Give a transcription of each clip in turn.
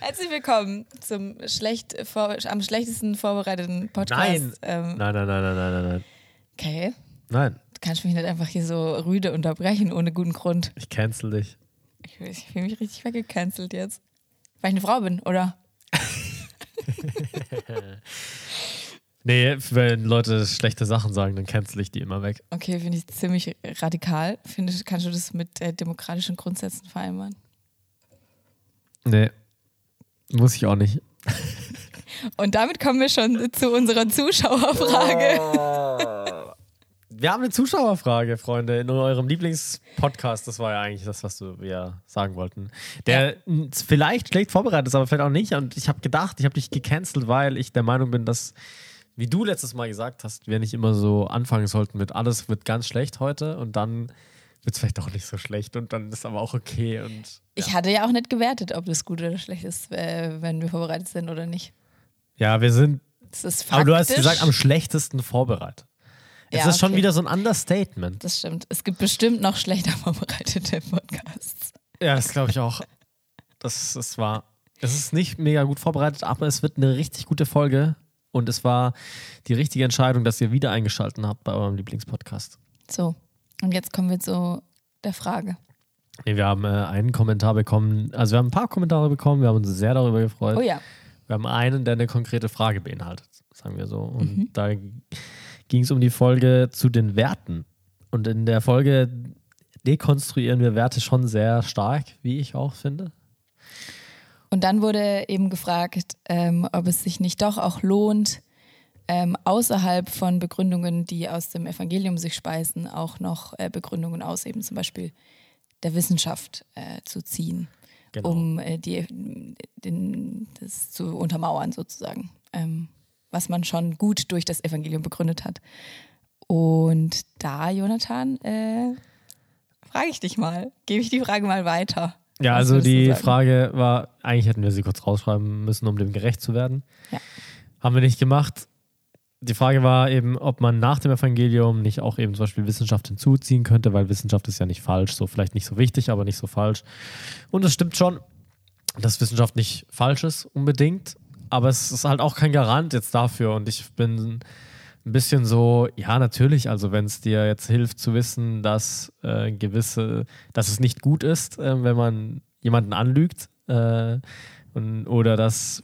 Herzlich willkommen zum schlecht vor, am schlechtesten vorbereiteten Podcast. Nein. Ähm, Nein, nein, nein, nein, nein, nein, nein. okay. Nein, Du kannst mich nicht einfach hier so rüde unterbrechen ohne guten Grund. ich cancel dich. Ich, ich fühle mich richtig weggecancelt jetzt. Weil ich eine Frau bin, oder? Nee, wenn Leute schlechte Sachen sagen, dann cancel ich die immer weg. Okay, finde ich ziemlich radikal. Finde, kannst du das mit äh, demokratischen Grundsätzen vereinbaren? Nee, muss ich auch nicht. Und damit kommen wir schon zu unserer Zuschauerfrage. Wir haben eine Zuschauerfrage, Freunde, in eurem Lieblingspodcast. Das war ja eigentlich das, was wir ja sagen wollten. Der mh, vielleicht schlecht vorbereitet ist, aber vielleicht auch nicht. Und ich habe gedacht, ich habe dich gecancelt, weil ich der Meinung bin, dass, wie du letztes Mal gesagt hast, wir nicht immer so anfangen sollten mit alles wird ganz schlecht heute und dann wird es vielleicht auch nicht so schlecht und dann ist aber auch okay. Und Ich hatte ja auch nicht gewertet, ob das gut oder schlecht ist, äh, wenn wir vorbereitet sind oder nicht. ja, wir sind Das ist faktisch. Aber du hast gesagt, am schlechtesten vorbereitet. Es Ja, ist schon okay. wieder so ein Understatement. Das stimmt. Es gibt bestimmt noch schlechter vorbereitete Podcasts. Ja, das glaube ich auch. Das ist wahr. Es ist nicht mega gut vorbereitet, aber es wird eine richtig gute Folge. Und es war die richtige Entscheidung, dass ihr wieder eingeschaltet habt bei eurem Lieblingspodcast. So, und jetzt kommen wir zu der Frage. Nee, wir haben äh, einen Kommentar bekommen, also wir haben ein paar Kommentare bekommen, wir haben uns sehr darüber gefreut. Oh ja. Wir haben einen, der eine konkrete Frage beinhaltet, sagen wir so. Und da ging es um die Folge zu den Werten. Und in der Folge dekonstruieren wir Werte schon sehr stark, wie ich auch finde. Und dann wurde eben gefragt, ähm, ob es sich nicht doch auch lohnt, ähm, außerhalb von Begründungen, die aus dem Evangelium sich speisen, auch noch äh, Begründungen aus eben zum Beispiel der Wissenschaft äh, zu ziehen, Genau. um äh, die, den, das zu untermauern sozusagen, ähm, was man schon gut durch das Evangelium begründet hat. Und da, Jonathan, äh, frage ich dich mal, gebe ich die Frage mal weiter. Ja, also die? Frage war, eigentlich hätten wir sie kurz rausschreiben müssen, um dem gerecht zu werden. Ja. Haben wir nicht gemacht. Die Frage war eben, ob man nach dem Evangelium nicht auch eben zum Beispiel Wissenschaft hinzuziehen könnte, weil Wissenschaft ist ja nicht falsch, so vielleicht nicht so wichtig, aber nicht so falsch. Und es stimmt schon, dass Wissenschaft nicht falsch ist unbedingt, aber es ist halt auch kein Garant jetzt dafür. Und ich bin ein bisschen so, ja, natürlich, also wenn es dir jetzt hilft zu wissen, dass äh, gewisse, dass es nicht gut ist, äh, wenn man jemanden anlügt, äh, und, oder dass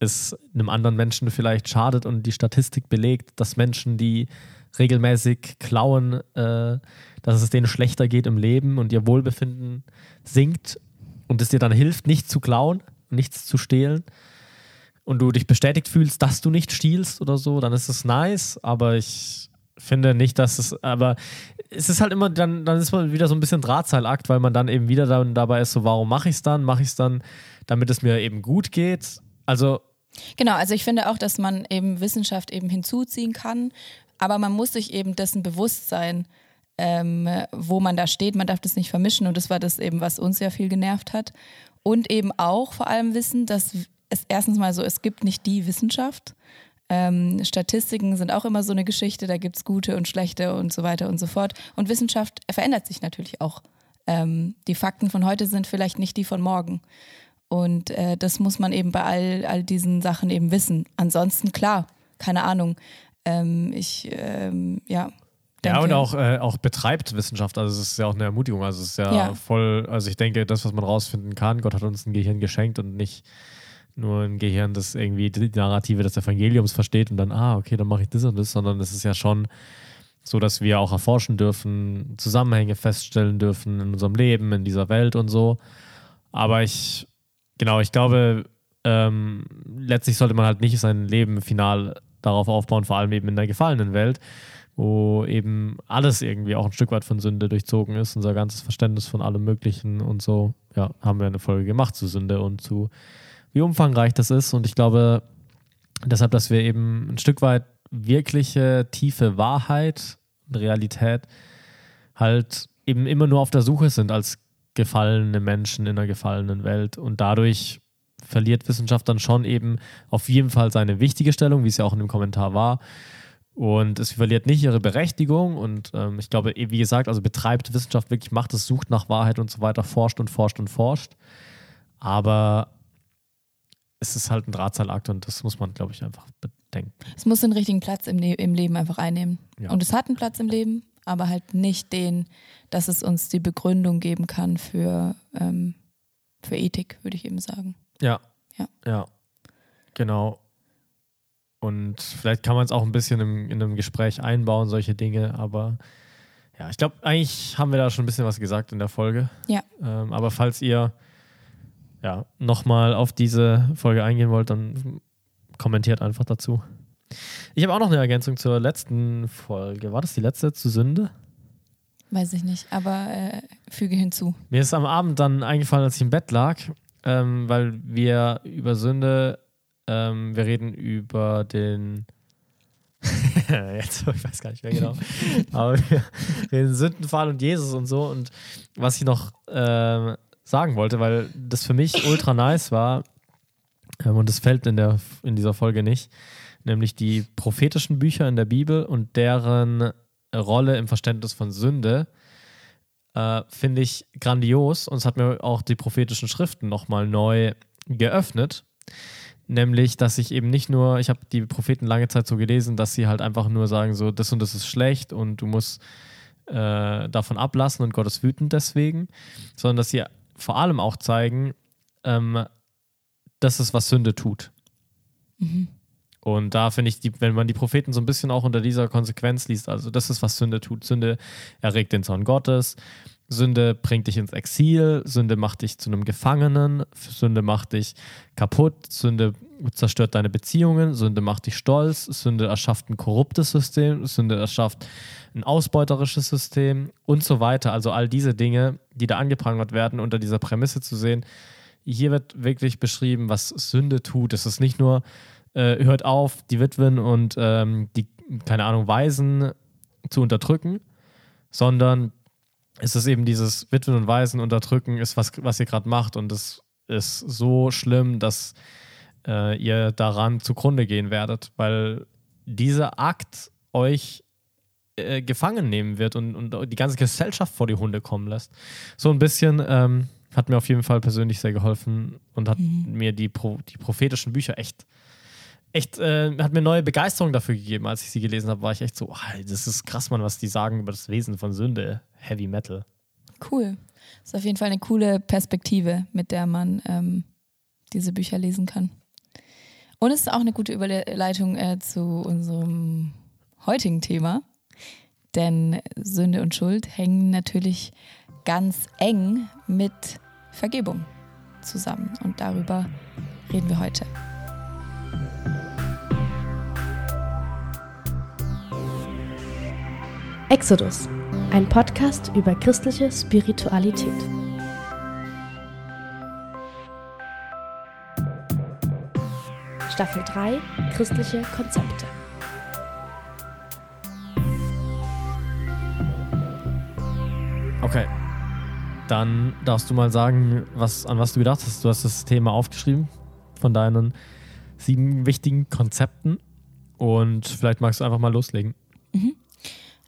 es einem anderen Menschen vielleicht schadet und die Statistik belegt, dass Menschen, die regelmäßig klauen, äh, dass es denen schlechter geht im Leben und ihr Wohlbefinden sinkt und es dir dann hilft, nicht zu klauen, nichts zu stehlen und du dich bestätigt fühlst, dass du nicht stiehlst oder so, dann ist es nice, aber ich finde nicht, dass es, aber es ist halt immer, dann, dann ist man wieder so ein bisschen Drahtseilakt, weil man dann eben wieder dann dabei ist, so warum mache ich es dann? Mache ich es dann, damit es mir eben gut geht? Also Genau, also ich finde auch, dass man eben Wissenschaft eben hinzuziehen kann, aber man muss sich eben dessen bewusst sein, ähm, wo man da steht. Man darf das nicht vermischen und das war das eben, was uns ja viel genervt hat. Und eben auch vor allem wissen, dass es erstens mal so, es gibt nicht die Wissenschaft. Ähm, Statistiken sind auch immer so eine Geschichte, da gibt es gute und schlechte und so weiter und so fort. Und Wissenschaft verändert sich natürlich auch. Ähm, die Fakten von heute sind vielleicht nicht die von morgen. Und äh, das muss man eben bei all, all diesen Sachen eben wissen. Ansonsten, klar, keine Ahnung. Ähm, ich, ähm, ja. Ja, und denke- auch, äh, auch betreibt Wissenschaft. Also es ist ja auch eine Ermutigung. Also es ist ja, Ja. voll, also ich denke, das, was man rausfinden kann, Gott hat uns ein Gehirn geschenkt und nicht nur ein Gehirn, das irgendwie die Narrative des Evangeliums versteht und dann, ah, okay, dann mache ich das und das, sondern es ist ja schon so, dass wir auch erforschen dürfen, Zusammenhänge feststellen dürfen in unserem Leben, in dieser Welt und so. Aber ich, genau, ich glaube, ähm, letztlich sollte man halt nicht sein Leben final darauf aufbauen, vor allem eben in der gefallenen Welt, wo eben alles irgendwie auch ein Stück weit von Sünde durchzogen ist, unser ganzes Verständnis von allem Möglichen und so. Ja, haben wir eine Folge gemacht zu Sünde und zu wie umfangreich das ist. Und ich glaube deshalb, dass wir eben ein Stück weit wirkliche tiefe Wahrheit Realität halt eben immer nur auf der Suche sind als gefallene Menschen in einer gefallenen Welt. Und dadurch verliert Wissenschaft dann schon eben auf jeden Fall seine wichtige Stellung, wie es ja auch in dem Kommentar war. Und es verliert nicht ihre Berechtigung. Und ähm, ich glaube, wie gesagt, also betreibt Wissenschaft wirklich, macht es, sucht nach Wahrheit und so weiter, forscht und forscht und forscht. Aber es ist halt ein Drahtseilakt und das muss man, glaube ich, einfach bedenken. Es muss den richtigen Platz im, Le im Leben einfach einnehmen. Ja. Und es hat einen Platz im Leben, aber halt nicht den, dass es uns die Begründung geben kann für, ähm, für Ethik, würde ich eben sagen. Ja. Ja. Ja. Genau. Und vielleicht kann man es auch ein bisschen im, in einem Gespräch einbauen, solche Dinge, aber ja, ich glaube, eigentlich haben wir da schon ein bisschen was gesagt in der Folge. Ja. Ähm, aber falls ihr ja nochmal auf diese Folge eingehen wollt, dann kommentiert einfach dazu. Ich habe auch noch eine Ergänzung zur letzten Folge. War das die letzte zu Sünde? Weiß ich nicht, aber äh, füge hinzu. Mir ist am Abend dann eingefallen, als ich im Bett lag, ähm, weil wir über Sünde, ähm, wir reden über den. Jetzt, ich weiß gar nicht mehr genau. Aber wir reden Sündenfall und Jesus und so. Und was ich noch ähm, sagen wollte, weil das für mich ultra nice war, ähm, und das fällt in, der, in dieser Folge nicht, nämlich die prophetischen Bücher in der Bibel und deren Rolle im Verständnis von Sünde äh, finde ich grandios und es hat mir auch die prophetischen Schriften nochmal neu geöffnet. Nämlich, dass ich eben nicht nur, ich habe die Propheten lange Zeit so gelesen, dass sie halt einfach nur sagen, so, das und das ist schlecht und du musst äh, davon ablassen und Gott ist wütend deswegen, sondern dass sie vor allem auch zeigen, ähm, das ist, was Sünde tut. Mhm. Und da finde ich, die, wenn man die Propheten so ein bisschen auch unter dieser Konsequenz liest, also das ist, was Sünde tut. Sünde erregt den Zorn Gottes, Sünde bringt dich ins Exil, Sünde macht dich zu einem Gefangenen, Sünde macht dich kaputt, Sünde zerstört deine Beziehungen, Sünde macht dich stolz, Sünde erschafft ein korruptes System, Sünde erschafft ein ausbeuterisches System und so weiter. Also all diese Dinge, die da angeprangert werden, unter dieser Prämisse zu sehen. Hier wird wirklich beschrieben, was Sünde tut. Es ist nicht nur, äh, hört auf, die Witwen und ähm, die, keine Ahnung, Waisen zu unterdrücken, sondern es ist eben dieses Witwen und Waisen unterdrücken, ist was, was ihr gerade macht und es ist so schlimm, dass äh, ihr daran zugrunde gehen werdet, weil dieser Akt euch äh, gefangen nehmen wird und, und die ganze Gesellschaft vor die Hunde kommen lässt. So ein bisschen ähm, hat mir auf jeden Fall persönlich sehr geholfen und hat Mhm. mir die, Pro, die prophetischen Bücher echt, echt, äh, hat mir neue Begeisterung dafür gegeben. Als ich sie gelesen habe, war ich echt so, oh, das ist krass, Mann, was die sagen über das Wesen von Sünde. Heavy Metal. Cool. Das ist auf jeden Fall eine coole Perspektive, mit der man ähm, diese Bücher lesen kann. Und es ist auch eine gute Überleitung äh, zu unserem heutigen Thema. Denn Sünde und Schuld hängen natürlich ganz eng mit Vergebung zusammen. Und darüber reden wir heute. Exodus, ein Podcast über christliche Spiritualität. Staffel 3 Christliche Konzepte. Okay. Dann darfst du mal sagen, was, an was du gedacht hast. Du hast das Thema aufgeschrieben von deinen sieben wichtigen Konzepten. Und vielleicht magst du einfach mal loslegen.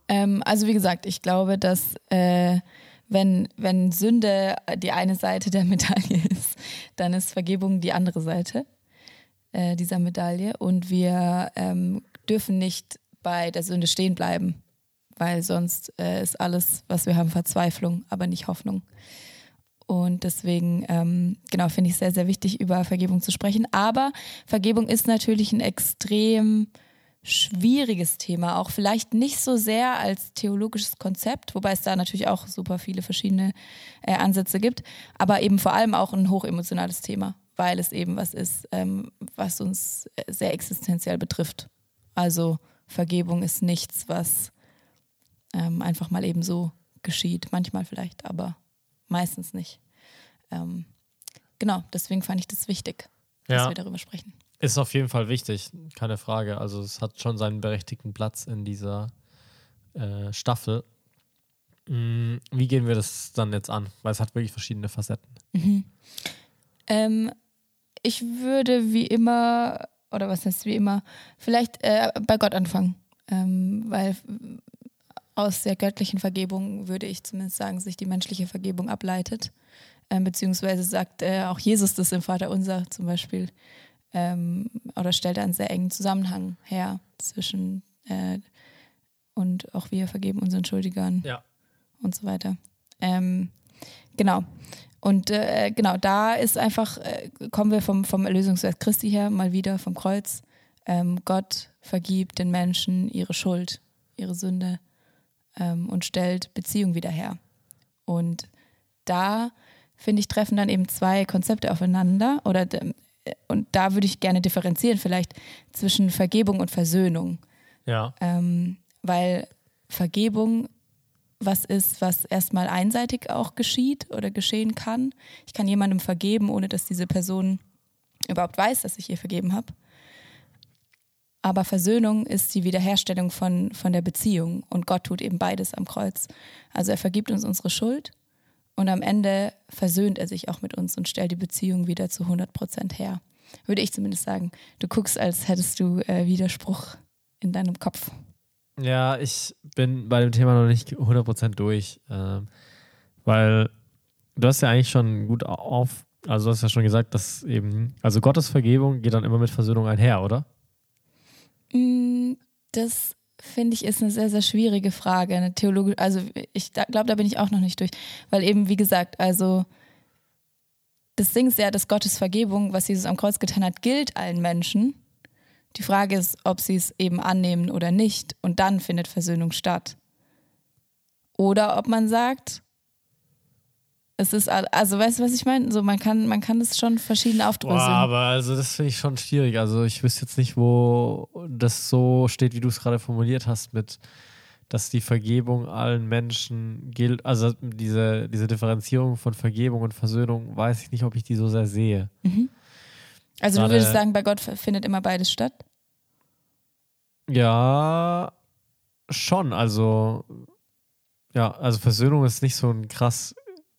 Ähm, also wie gesagt, ich glaube, dass äh, wenn, wenn Sünde die eine Seite der Medaille ist, dann ist Vergebung die andere Seite äh, dieser Medaille. Und wir ähm, dürfen nicht bei der Sünde stehen bleiben, weil sonst äh, ist alles, was wir haben, Verzweiflung, aber nicht Hoffnung. Und deswegen, ähm, genau, finde ich sehr, sehr wichtig, über Vergebung zu sprechen. Aber Vergebung ist natürlich ein extrem schwieriges Thema, auch vielleicht nicht so sehr als theologisches Konzept, wobei es da natürlich auch super viele verschiedene äh, Ansätze gibt, aber eben vor allem auch ein hochemotionales Thema, weil es eben was ist, ähm, was uns äh, sehr existenziell betrifft. Also Vergebung ist nichts, was ähm, einfach mal eben so geschieht, manchmal vielleicht, aber meistens nicht. Ähm, genau, deswegen fand ich das wichtig, dass Ja. wir darüber sprechen. Ist auf jeden Fall wichtig, keine Frage. Also es hat schon seinen berechtigten Platz in dieser äh, Staffel. Mm, Wie gehen wir das dann jetzt an? Weil es hat wirklich verschiedene Facetten. Ähm, ich würde wie immer, oder was heißt wie immer, vielleicht äh, bei Gott anfangen. Ähm, weil aus der göttlichen Vergebung würde ich zumindest sagen, sich die menschliche Vergebung ableitet. Ähm, beziehungsweise sagt äh, auch Jesus das im Vater Unser zum Beispiel, ähm, oder stellt einen sehr engen Zusammenhang her zwischen äh, und auch wir vergeben unseren Schuldigern Ja. und so weiter. Ähm, genau. Und äh, genau, da ist einfach, äh, kommen wir vom, vom Erlösungswerk Christi her, mal wieder vom Kreuz. Ähm, Gott vergibt den Menschen ihre Schuld, ihre Sünde ähm, und stellt Beziehung wieder her. Und da, finde ich, treffen dann eben zwei Konzepte aufeinander. Oder, ähm, und da würde ich gerne differenzieren, vielleicht zwischen Vergebung und Versöhnung. Ja. Ähm, weil Vergebung was ist, was erstmal einseitig auch geschieht oder geschehen kann. Ich kann jemandem vergeben, ohne dass diese Person überhaupt weiß, dass ich ihr vergeben habe. Aber Versöhnung ist die Wiederherstellung von, von der Beziehung und Gott tut eben beides am Kreuz. Also er vergibt uns unsere Schuld und am Ende versöhnt er sich auch mit uns und stellt die Beziehung wieder zu 100 Prozent her. Würde ich zumindest sagen. Du guckst, als hättest du äh, Widerspruch in deinem Kopf. Ja, ich bin bei dem Thema noch nicht 100% durch, ähm, weil du hast ja eigentlich schon gut auf, also du hast ja schon gesagt, dass eben, also Gottes Vergebung geht dann immer mit Versöhnung einher, oder? Mm, Das finde ich ist eine sehr, sehr schwierige Frage. Eine theologische, also ich glaube, da bin ich auch noch nicht durch. Weil eben, wie gesagt, also das Ding ist ja, dass Gottes Vergebung, was Jesus am Kreuz getan hat, gilt allen Menschen. Die Frage ist, ob sie es eben annehmen oder nicht. Und dann findet Versöhnung statt. Oder ob man sagt, es ist, also weißt du, was ich meine? So, man kann, man kann das schon verschieden Boah, aufdröseln. aber also das finde ich schon schwierig. Also ich wüsste jetzt nicht, wo das so steht, wie du es gerade formuliert hast, mit dass die Vergebung allen Menschen gilt. Also diese, diese Differenzierung von Vergebung und Versöhnung, weiß ich nicht, ob ich die so sehr sehe. also du gerade- würdest sagen, bei Gott findet immer beides statt? Ja, schon. Also, ja, also Versöhnung ist nicht so ein krass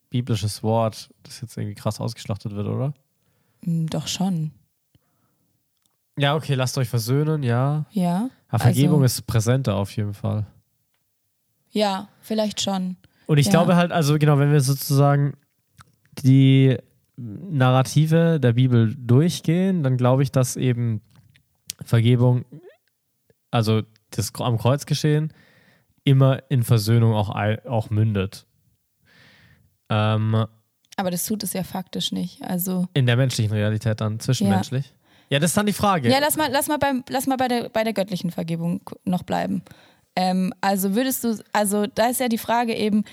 biblisches Wort, das jetzt irgendwie krass ausgeschlachtet wird, oder? Mm, Doch schon. Ja, okay, lasst euch versöhnen, ja. Ja. Aber Vergebung Also- ist präsenter auf jeden Fall. Ja, vielleicht schon. Und ich Ja. glaube halt, also genau, wenn wir sozusagen die Narrative der Bibel durchgehen, dann glaube ich, dass eben Vergebung, also das am Kreuz geschehen, immer in Versöhnung auch, auch mündet. Ähm, Aber das tut es ja faktisch nicht. Also. in der menschlichen Realität dann, zwischenmenschlich. Ja, das ist dann die Frage. Ja, lass mal, lass mal, beim, lass mal bei, der, bei der göttlichen Vergebung noch bleiben. Ähm, also würdest du, also da ist ja die Frage eben,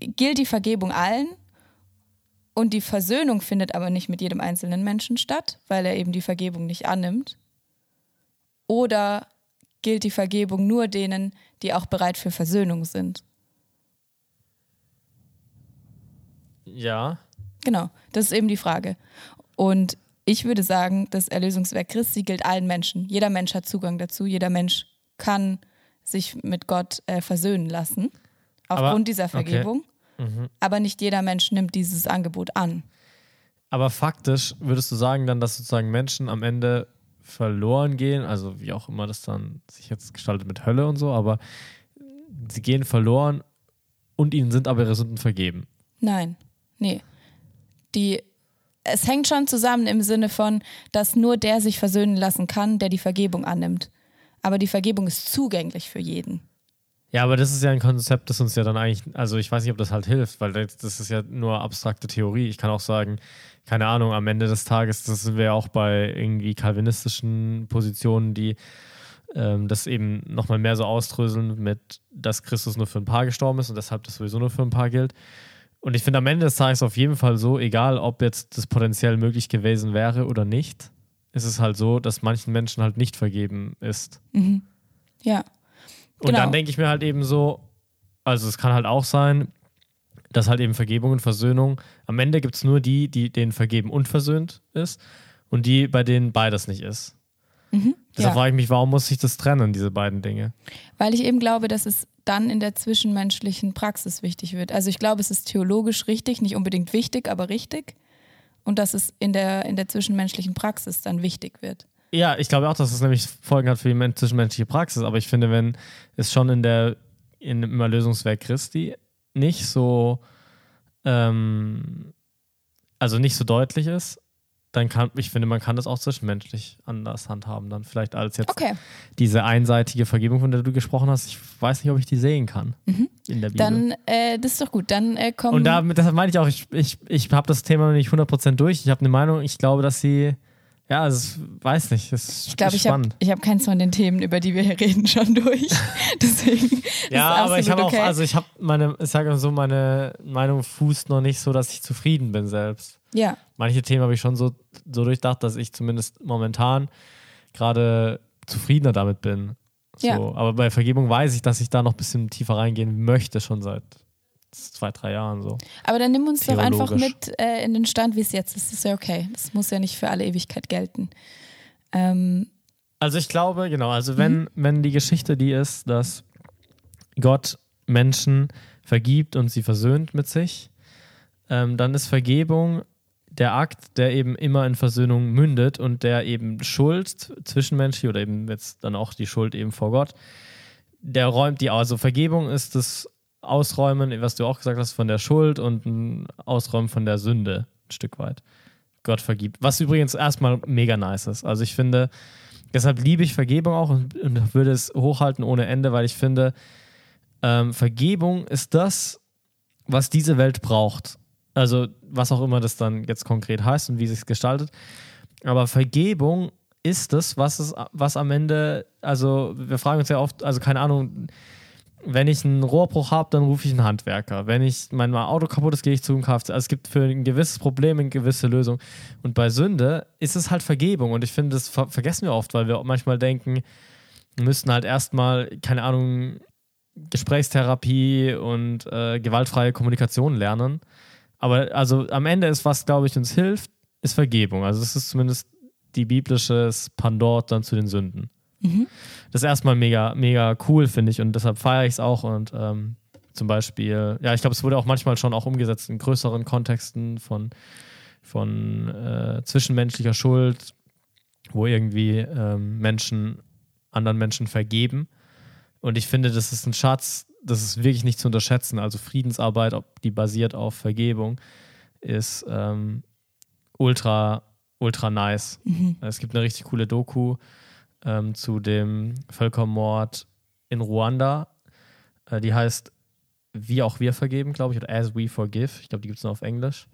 gilt die Vergebung allen und die Versöhnung findet aber nicht mit jedem einzelnen Menschen statt, weil er eben die Vergebung nicht annimmt? Oder gilt die Vergebung nur denen, die auch bereit für Versöhnung sind? Ja. Genau, das ist eben die Frage. Und ich würde sagen, das Erlösungswerk Christi gilt allen Menschen. Jeder Mensch hat Zugang dazu. Jeder Mensch kann sich mit Gott äh, versöhnen lassen, aufgrund Aber- dieser okay. Vergebung. Aber nicht jeder Mensch nimmt dieses Angebot an. Aber faktisch würdest du sagen dann, dass sozusagen Menschen am Ende verloren gehen, also wie auch immer das dann sich jetzt gestaltet mit Hölle und so, aber sie gehen verloren und ihnen sind aber ihre Sünden vergeben. Nein, nee. Die, es hängt schon zusammen im Sinne von, dass nur der sich versöhnen lassen kann, der die Vergebung annimmt. Aber die Vergebung ist zugänglich für jeden. Ja, aber das ist ja ein Konzept, das uns ja dann eigentlich, also ich weiß nicht, ob das halt hilft, weil das, das ist ja nur abstrakte Theorie. Ich kann auch sagen, keine Ahnung, am Ende des Tages, das sind wir ja auch bei irgendwie kalvinistischen Positionen, die ähm, das eben nochmal mehr so ausdröseln mit, dass Christus nur für ein Paar gestorben ist und deshalb das sowieso nur für ein Paar gilt. Und ich finde am Ende des Tages auf jeden Fall so, egal ob jetzt das potenziell möglich gewesen wäre oder nicht, ist es halt so, dass manchen Menschen halt nicht vergeben ist. Ja. Und Genau. dann denke ich mir halt eben so, also es kann halt auch sein, dass halt eben Vergebung und Versöhnung, am Ende gibt es nur die, die denen vergeben und versöhnt ist und die, bei denen beides nicht ist. Deshalb ja. frage ich mich, warum muss sich das trennen, diese beiden Dinge? Weil ich eben glaube, dass es dann in der zwischenmenschlichen Praxis wichtig wird. Also ich glaube, es ist theologisch richtig, nicht unbedingt wichtig, aber richtig. Und dass es in der, in der zwischenmenschlichen Praxis dann wichtig wird. Ja, ich glaube auch, dass es nämlich Folgen hat für die men- zwischenmenschliche Praxis, aber ich finde, wenn es schon in der, in, im Erlösungswerk Christi nicht so, ähm, also nicht so deutlich ist, dann kann, ich finde, man kann das auch zwischenmenschlich anders handhaben, dann vielleicht als jetzt Okay, diese einseitige Vergebung, von der du gesprochen hast. Ich weiß nicht, ob ich die sehen kann in der Bibel. dann, äh, das ist doch gut. Dann äh, kommen. Und da, deshalb meine ich auch, ich, ich, ich habe das Thema noch nicht 100% durch. Ich habe eine Meinung, ich glaube, dass sie, ja, es weiß nicht, es ich glaube, ich habe hab keins von den Themen, über die wir hier reden, schon durch. Deswegen. ja, ist aber ich habe absolut auch, okay. also ich habe meine, ich sage so, meine Meinung fußt noch nicht so, dass ich zufrieden bin selbst. Ja, Manche Themen habe ich schon so, so durchdacht, dass ich zumindest momentan gerade zufriedener damit bin. So, Ja. Aber bei Vergebung weiß ich, dass ich da noch ein bisschen tiefer reingehen möchte, schon seit zwei, drei Jahren so. aber dann nimm uns doch einfach mit äh, in den Stand, wie es jetzt ist. Das ist ja okay. Das muss ja nicht für alle Ewigkeit gelten. Ähm, Also ich glaube, genau, also wenn, wenn die Geschichte die ist, dass Gott Menschen vergibt und sie versöhnt mit sich, ähm, dann ist Vergebung der Akt, der eben immer in Versöhnung mündet und der eben Schuld zwischenmenschlich oder eben jetzt dann auch die Schuld eben vor Gott, der räumt die aus. Also Vergebung ist das Ausräumen, was du auch gesagt hast, von der Schuld und ein Ausräumen von der Sünde ein Stück weit. Gott vergibt. Was übrigens erstmal mega nice ist. Also ich finde, deshalb liebe ich Vergebung auch und, und würde es hochhalten ohne Ende, weil ich finde, ähm, Vergebung ist das, was diese Welt braucht. Also was auch immer das dann jetzt konkret heißt und wie sich gestaltet. Aber Vergebung ist es, was es, was am Ende, also wir fragen uns ja oft, also keine Ahnung, wenn ich einen Rohrbruch habe, dann rufe ich einen Handwerker. Wenn ich mein Auto kaputt ist, gehe ich zu einem Kfz. Also es gibt für ein gewisses Problem eine gewisse Lösung. Und bei Sünde ist es halt Vergebung. Und ich finde, das ver vergessen wir oft, weil wir manchmal denken, wir müssten halt erstmal, keine Ahnung, Gesprächstherapie und äh, gewaltfreie Kommunikation lernen. Aber also am Ende ist, was, glaube ich, uns hilft, ist Vergebung. Also es ist zumindest die biblische Pandort dann zu den Sünden. Das ist erstmal mega, mega cool, finde ich. Und deshalb feiere ich es auch. Und ähm, zum Beispiel, ja, ich glaube, es wurde auch manchmal schon auch umgesetzt in größeren Kontexten von, von äh, zwischenmenschlicher Schuld, wo irgendwie ähm, Menschen anderen Menschen vergeben. Und ich finde, das ist ein Schatz, das ist wirklich nicht zu unterschätzen. Also Friedensarbeit, ob die basiert auf Vergebung, ist ähm, ultra, ultra nice. Es gibt eine richtig coole Doku ähm, zu dem Völkermord in Ruanda. Äh, die heißt Wie auch wir vergeben, glaube ich, oder As We Forgive. Ich glaube, die gibt es nur auf Englisch.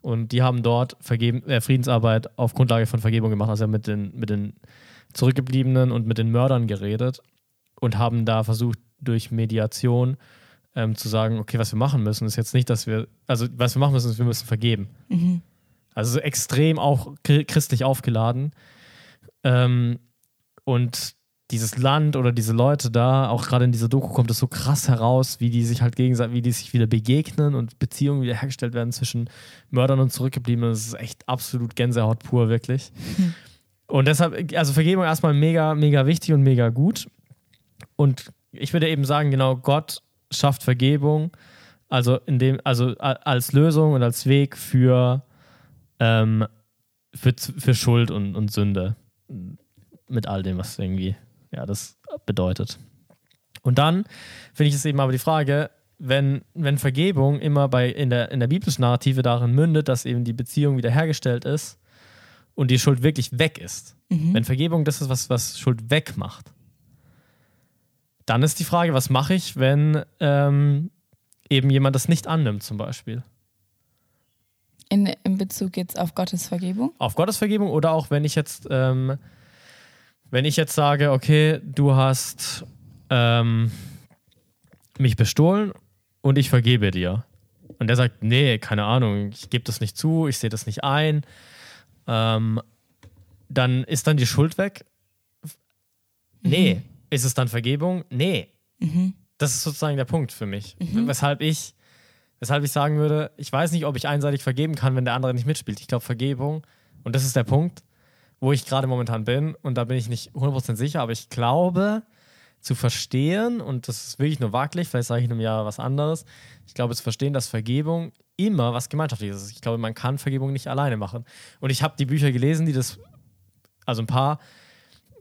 Und die haben dort vergeben, äh, Friedensarbeit auf Grundlage von Vergebung gemacht, also mit den, mit den Zurückgebliebenen und mit den Mördern geredet und haben da versucht, durch Mediation ähm, zu sagen, okay, was wir machen müssen, ist jetzt nicht, dass wir, also was wir machen müssen, ist, wir müssen vergeben. Also so extrem auch chri- christlich aufgeladen. Ähm, und dieses Land oder diese Leute da, auch gerade in dieser Doku kommt es so krass heraus, wie die sich halt gegenseitig, wie die sich wieder begegnen und Beziehungen wieder hergestellt werden zwischen Mördern und Zurückgebliebenen. Das ist echt absolut Gänsehaut pur, wirklich. Und deshalb, also Vergebung erstmal mega, mega wichtig und mega gut. Und ich würde eben sagen, genau, Gott schafft Vergebung, also in dem, also als Lösung und als Weg für, ähm, für, für Schuld und, und Sünde. Mit all dem, was irgendwie, ja, das bedeutet. Und dann finde ich es eben aber die Frage, wenn, wenn Vergebung immer bei in der, in der biblischen Narrative darin mündet, dass eben die Beziehung wiederhergestellt ist und die Schuld wirklich weg ist. Wenn Vergebung das ist, was, was Schuld wegmacht, dann ist die Frage, was mache ich, wenn ähm, eben jemand das nicht annimmt, zum Beispiel? in, in Bezug jetzt auf Gottes Vergebung. Auf Gottes Vergebung oder auch wenn ich jetzt, ähm, wenn ich jetzt sage, okay, du hast ähm, mich bestohlen und ich vergebe dir. Und der sagt, nee, keine Ahnung, ich gebe das nicht zu, ich sehe das nicht ein. Ähm, dann ist dann die Schuld weg? Nee. Ist es dann Vergebung? Nee. Das ist sozusagen der Punkt für mich. Weshalb ich, weshalb ich sagen würde, ich weiß nicht, ob ich einseitig vergeben kann, wenn der andere nicht mitspielt. Ich glaube, Vergebung, und das ist der Punkt, wo ich gerade momentan bin, und da bin ich nicht 100% sicher, aber ich glaube, zu verstehen, und das ist wirklich nur waglich, vielleicht sage ich in einem Jahr was anderes, ich glaube, zu verstehen, dass Vergebung immer was Gemeinschaftliches ist. Ich glaube, man kann Vergebung nicht alleine machen. Und ich habe die Bücher gelesen, die das, also ein paar,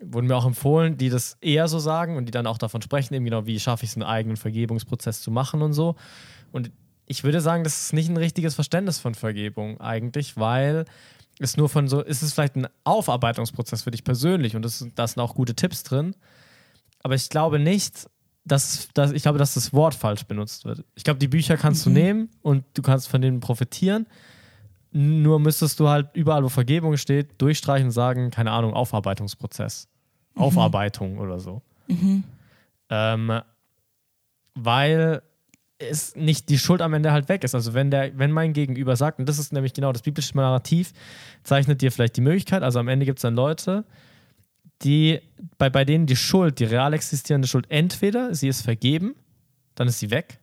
wurden mir auch empfohlen, die das eher so sagen und die dann auch davon sprechen, eben genau, wie schaffe ich es, einen eigenen Vergebungsprozess zu machen und so. Und ich würde sagen, das ist nicht ein richtiges Verständnis von Vergebung eigentlich, weil ist nur von so, ist es vielleicht ein Aufarbeitungsprozess für dich persönlich und das, da sind auch gute Tipps drin. Aber ich glaube nicht, dass, dass ich glaube, dass das Wort falsch benutzt wird. Ich glaube, die Bücher kannst Mhm. du nehmen und du kannst von denen profitieren. Nur müsstest du halt überall, wo Vergebung steht, durchstreichen und sagen, keine Ahnung, Aufarbeitungsprozess. Mhm. Aufarbeitung oder so. Ähm, weil es nicht die Schuld am Ende halt weg ist. Also wenn der, wenn mein Gegenüber sagt, und das ist nämlich genau das biblische Narrativ, zeichnet dir vielleicht die Möglichkeit, also am Ende gibt es dann Leute, die, bei, bei denen die Schuld, die real existierende Schuld, entweder sie ist vergeben, dann ist sie weg,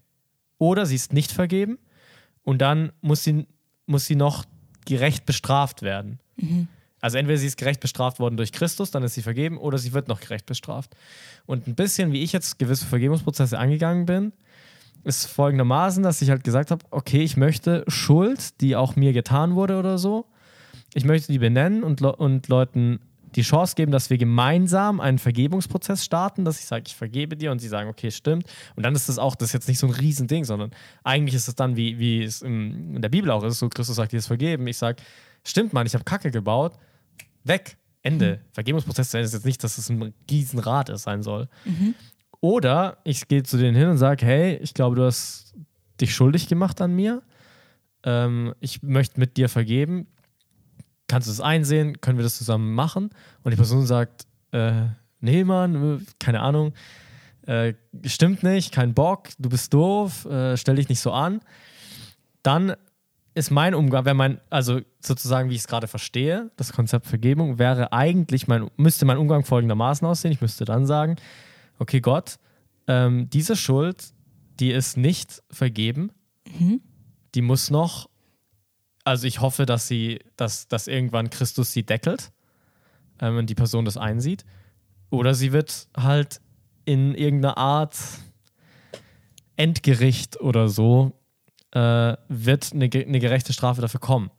oder sie ist nicht vergeben und dann muss sie, muss sie noch gerecht bestraft werden. Also entweder sie ist gerecht bestraft worden durch Christus, dann ist sie vergeben, oder sie wird noch gerecht bestraft. Und ein bisschen, wie ich jetzt gewisse Vergebungsprozesse angegangen bin, ist folgendermaßen, dass ich halt gesagt habe, okay, ich möchte Schuld, die auch mir getan wurde oder so, ich möchte die benennen und, und Leuten die Chance geben, dass wir gemeinsam einen Vergebungsprozess starten, dass ich sage, ich vergebe dir und sie sagen, okay, stimmt. Und dann ist das auch, das ist jetzt nicht so ein Riesending, sondern eigentlich ist es dann, wie, wie es in der Bibel auch ist, so Christus sagt, dir ist vergeben. Ich sage, stimmt, Mann, ich habe Kacke gebaut, weg, Ende. Vergebungsprozess ist jetzt nicht, dass es ein Riesenrad ist, sein soll. Oder ich gehe zu denen hin und sage, hey, ich glaube, du hast dich schuldig gemacht an mir. Ähm, ich möchte mit dir vergeben. Kannst du das einsehen? Können wir das zusammen machen? Und die Person sagt, äh, nee, Mann, keine Ahnung, äh, stimmt nicht, kein Bock, du bist doof, äh, stell dich nicht so an. Dann ist mein Umgang, wenn mein, also sozusagen, wie ich es gerade verstehe, das Konzept Vergebung, wäre eigentlich mein, müsste mein Umgang folgendermaßen aussehen. Ich müsste dann sagen, okay, Gott, ähm, diese Schuld, die ist nicht vergeben, die muss noch, also ich hoffe, dass sie, dass, dass irgendwann Christus sie deckelt, ähm, und die Person das einsieht. Oder sie wird halt in irgendeiner Art Endgericht oder so, äh, wird eine, eine gerechte Strafe dafür kommen.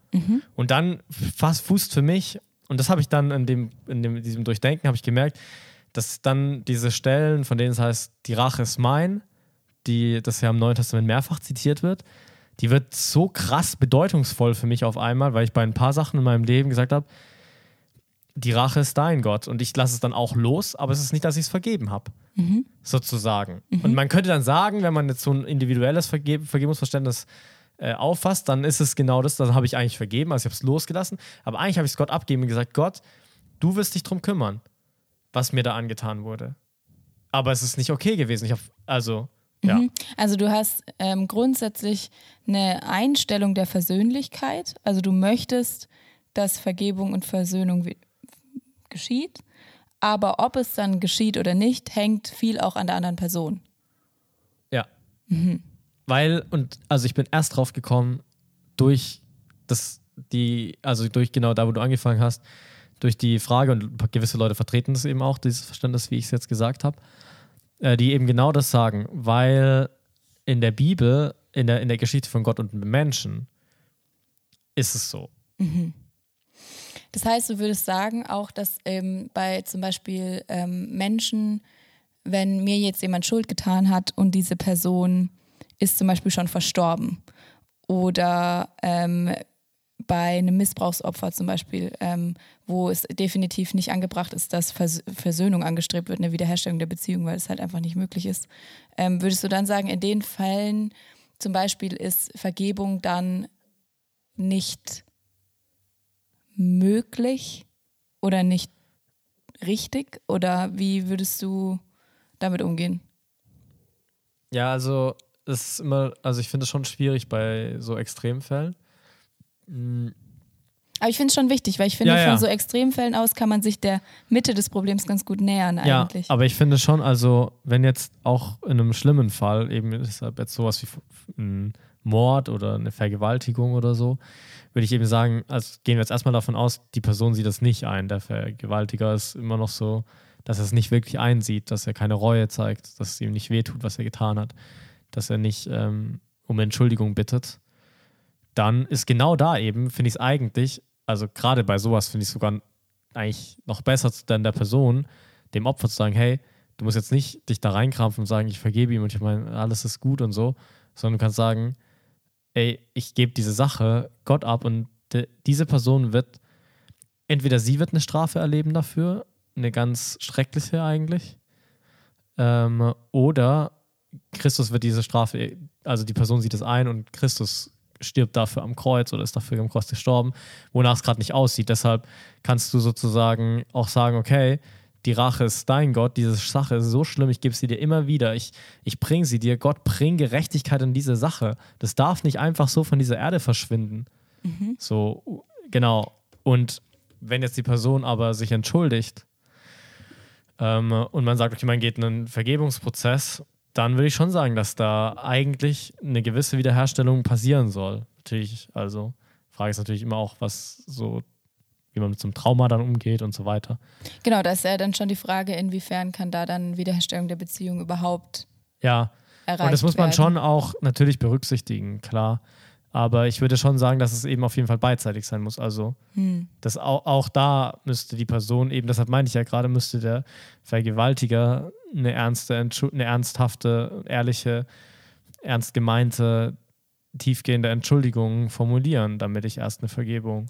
Und dann fast fußt für mich, und das habe ich dann in, dem, in dem, diesem Durchdenken, habe ich gemerkt, dass dann diese Stellen, von denen es heißt, die Rache ist mein, die, das ja im Neuen Testament mehrfach zitiert wird, die wird so krass bedeutungsvoll für mich auf einmal, weil ich bei ein paar Sachen in meinem Leben gesagt habe, die Rache ist dein Gott. Und ich lasse es dann auch los, aber es ist nicht, dass ich es vergeben habe, sozusagen. Und man könnte dann sagen, wenn man jetzt so ein individuelles Verge Vergebungsverständnis äh, auffasst, dann ist es genau das, dann habe ich eigentlich vergeben, also ich habe es losgelassen, aber eigentlich habe ich es Gott abgegeben und gesagt, Gott, du wirst dich drum kümmern, was mir da angetan wurde. Aber es ist nicht okay gewesen. Ich habe, also, ja. Also du hast ähm, grundsätzlich eine Einstellung der Versöhnlichkeit. Also du möchtest, dass Vergebung und Versöhnung geschieht. Aber ob es dann geschieht oder nicht, hängt viel auch an der anderen Person. Ja. Weil, und also ich bin erst drauf gekommen, durch das, die, also durch genau da, wo du angefangen hast, durch die Frage, und gewisse Leute vertreten das eben auch, dieses Verständnis, wie ich es jetzt gesagt habe, äh, die eben genau das sagen, weil in der Bibel, in der, in der Geschichte von Gott und Menschen, ist es so. Das heißt, du würdest sagen auch, dass ähm, bei zum Beispiel ähm, Menschen, wenn mir jetzt jemand Schuld getan hat und diese Person ist zum Beispiel schon verstorben oder ähm, bei einem Missbrauchsopfer zum Beispiel, ähm, wo es definitiv nicht angebracht ist, dass Vers Versöhnung angestrebt wird, eine Wiederherstellung der Beziehung, weil es halt einfach nicht möglich ist. Ähm, würdest du dann sagen, in den Fällen zum Beispiel ist Vergebung dann nicht möglich oder nicht richtig? Oder wie würdest du damit umgehen? Ja, also es ist immer, also ich finde es schon schwierig bei so Extremfällen. Aber ich finde es schon wichtig, weil ich finde, Ja, ja. von so Extremfällen aus kann man sich der Mitte des Problems ganz gut nähern Ja, eigentlich. aber ich finde schon, also wenn jetzt auch in einem schlimmen Fall, eben ist halt jetzt sowas wie ein Mord oder eine Vergewaltigung oder so, würde ich eben sagen, also gehen wir jetzt erstmal davon aus, die Person sieht das nicht ein. Der Vergewaltiger ist immer noch so, dass er es nicht wirklich einsieht, dass er keine Reue zeigt, dass es ihm nicht wehtut, was er getan hat, dass er nicht ähm, um Entschuldigung bittet. Dann ist genau da eben, finde ich es eigentlich, also gerade bei sowas finde ich es sogar eigentlich noch besser dann der Person, dem Opfer zu sagen, hey, du musst jetzt nicht dich da reinkrampfen und sagen, ich vergebe ihm und ich meine, alles ist gut und so, sondern du kannst sagen, ey, ich gebe diese Sache Gott ab und diese Person wird, entweder sie wird eine Strafe erleben dafür, eine ganz schreckliche eigentlich, ähm, oder Christus wird diese Strafe, also die Person sieht es ein und Christus stirbt dafür am Kreuz oder ist dafür am Kreuz gestorben, wonach es gerade nicht aussieht. Deshalb kannst du sozusagen auch sagen, okay, die Rache ist dein Gott, diese Sache ist so schlimm, ich gebe sie dir immer wieder, ich, ich bringe sie dir. Gott, bring Gerechtigkeit in diese Sache. Das darf nicht einfach so von dieser Erde verschwinden. Mhm. So, genau. Und wenn jetzt die Person aber sich entschuldigt ähm, und man sagt, okay, man geht in einen Vergebungsprozess, dann würde ich schon sagen, dass da eigentlich eine gewisse Wiederherstellung passieren soll. Natürlich, also Frage ist natürlich immer auch, was so wie man mit so einem Trauma dann umgeht und so weiter. Genau, da ist ja dann schon die Frage, inwiefern kann da dann Wiederherstellung der Beziehung überhaupt ja. erreicht Und das muss man werden. schon auch natürlich berücksichtigen, klar. Aber ich würde schon sagen, dass es eben auf jeden Fall beidseitig sein muss. Also, hm. dass auch, auch da müsste die Person eben, deshalb meine ich ja gerade, müsste der Vergewaltiger eine ernste, eine ernsthafte, ehrliche, ernst gemeinte, tiefgehende Entschuldigung formulieren, damit ich erst eine Vergebung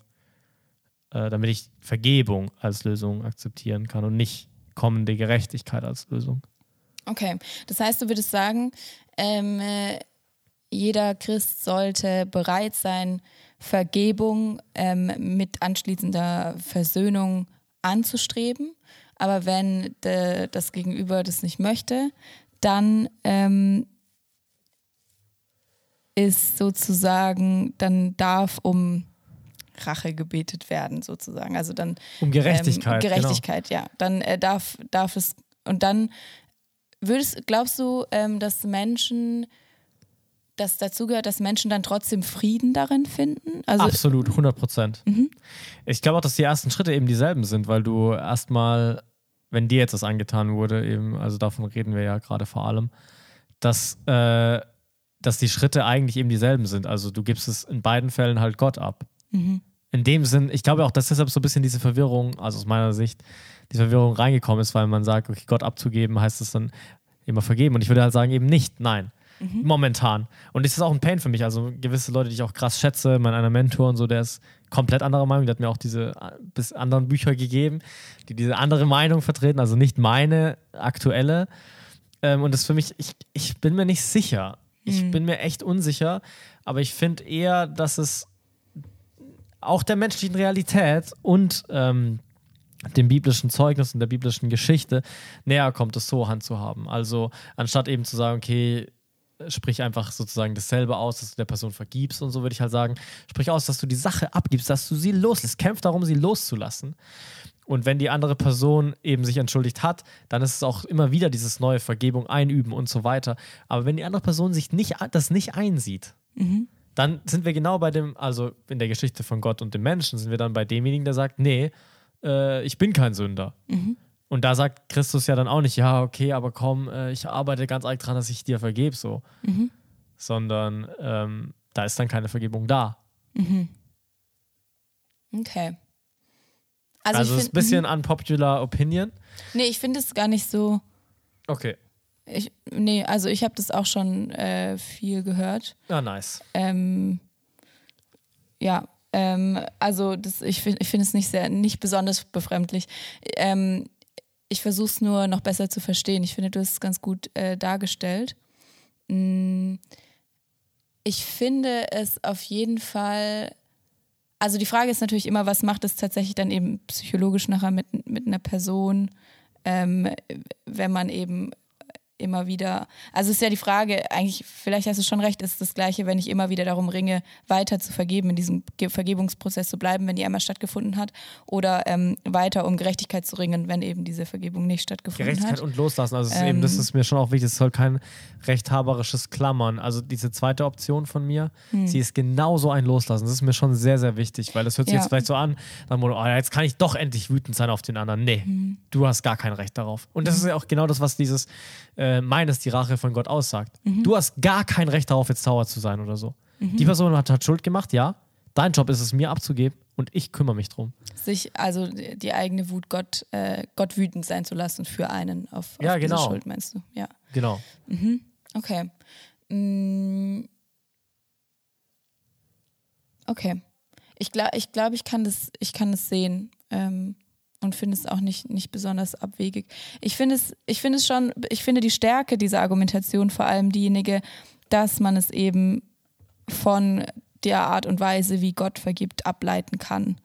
äh, damit ich Vergebung als Lösung akzeptieren kann und nicht kommende Gerechtigkeit als Lösung. Okay, das heißt, du würdest sagen, ähm, äh, jeder Christ sollte bereit sein, Vergebung ähm, mit anschließender Versöhnung anzustreben. Aber wenn de, das Gegenüber das nicht möchte, dann ähm, ist sozusagen, dann darf um Rache gebetet werden, sozusagen. Also dann um Gerechtigkeit. Ähm, Gerechtigkeit, genau. ja. Dann äh, darf, darf es und dann würdest, glaubst du, ähm, dass Menschen dass dazu gehört, dass Menschen dann trotzdem Frieden darin finden? Also Absolut, 100 Prozent. Mhm. Ich glaube auch, dass die ersten Schritte eben dieselben sind, weil du erstmal, wenn dir jetzt das angetan wurde, eben, also davon reden wir ja gerade vor allem, dass, äh, dass die Schritte eigentlich eben dieselben sind. Also du gibst es in beiden Fällen halt Gott ab. Mhm in dem Sinn, ich glaube auch, dass deshalb so ein bisschen diese Verwirrung, also aus meiner Sicht, die Verwirrung reingekommen ist, weil man sagt, okay, Gott abzugeben, heißt es dann immer vergeben. Und ich würde halt sagen, eben nicht, nein. Mhm. Momentan. Und das ist auch ein Pain für mich. Also gewisse Leute, die ich auch krass schätze, mein einer Mentor und so, der ist komplett anderer Meinung. Der hat mir auch diese äh, bis anderen Bücher gegeben, die diese andere Meinung vertreten, also nicht meine aktuelle. Ähm, und das für mich, ich, ich bin mir nicht sicher. Ich mhm. bin mir echt unsicher, aber ich finde eher, dass es auch der menschlichen Realität und ähm, dem biblischen Zeugnis und der biblischen Geschichte näher kommt, es so handzuhaben. Also anstatt eben zu sagen, okay, sprich einfach sozusagen dasselbe aus, dass du der Person vergibst und so würde ich halt sagen, sprich aus, dass du die Sache abgibst, dass du sie loslässt. Kämpf darum, sie loszulassen. Und wenn die andere Person eben sich entschuldigt hat, dann ist es auch immer wieder dieses neue Vergebung einüben und so weiter. Aber wenn die andere Person sich nicht, das nicht einsieht, mhm dann sind wir genau bei dem, also in der Geschichte von Gott und dem Menschen, sind wir dann bei demjenigen, der sagt, nee, äh, ich bin kein Sünder. Mhm. Und da sagt Christus ja dann auch nicht, ja, okay, aber komm, äh, ich arbeite ganz arg dran, dass ich dir vergebe, so. Mhm. Sondern ähm, da ist dann keine Vergebung da. Mhm. Okay. Also, also ist ein bisschen mhm. unpopular Opinion. Nee, ich finde es gar nicht so. Okay. Ich, nee, also ich habe das auch schon äh, viel gehört. Ah, nice. Ähm, ja, ähm, also das, ich finde ich find es nicht sehr, nicht besonders befremdlich. Ähm, ich versuche es nur noch besser zu verstehen. Ich finde, du hast es ganz gut äh, dargestellt. Mm, ich finde es auf jeden Fall. Also die Frage ist natürlich immer, was macht es tatsächlich dann eben psychologisch nachher mit, mit einer Person, ähm, wenn man eben immer wieder, also ist ja die Frage, eigentlich, vielleicht hast du schon recht, ist das Gleiche, wenn ich immer wieder darum ringe, weiter zu vergeben, in diesem Vergebungsprozess zu bleiben, wenn die einmal stattgefunden hat, oder ähm, weiter um Gerechtigkeit zu ringen, wenn eben diese Vergebung nicht stattgefunden Gerechtigkeit hat. und loslassen, also ähm, eben, das ist mir schon auch wichtig, es soll kein rechthaberisches Klammern, also diese zweite Option von mir, hm. sie ist genauso ein Loslassen, das ist mir schon sehr, sehr wichtig, weil das hört sich ja. jetzt vielleicht so an, dann, oh, jetzt kann ich doch endlich wütend sein auf den anderen. Nee, hm. du hast gar kein Recht darauf. Und das hm. ist ja auch genau das, was dieses äh, meines die Rache von Gott aussagt. Mhm. Du hast gar kein Recht darauf, jetzt sauer zu sein oder so. Mhm. Die Person hat, hat Schuld gemacht, ja. Dein Job ist es, mir abzugeben und ich kümmere mich drum. Sich also die eigene Wut Gott, äh, Gott wütend sein zu lassen für einen auf, auf ja, genau. Schuld, meinst du? Ja. Genau. Mhm. Okay. Mm. Okay. ich glaube, ich, glaub, ich kann das, ich kann das sehen. Ähm, und finde es auch nicht, nicht besonders abwegig. Ich finde es, ich finde es schon, ich finde die Stärke dieser Argumentation vor allem diejenige, dass man es eben von der Art und Weise, wie Gott vergibt, ableiten kann.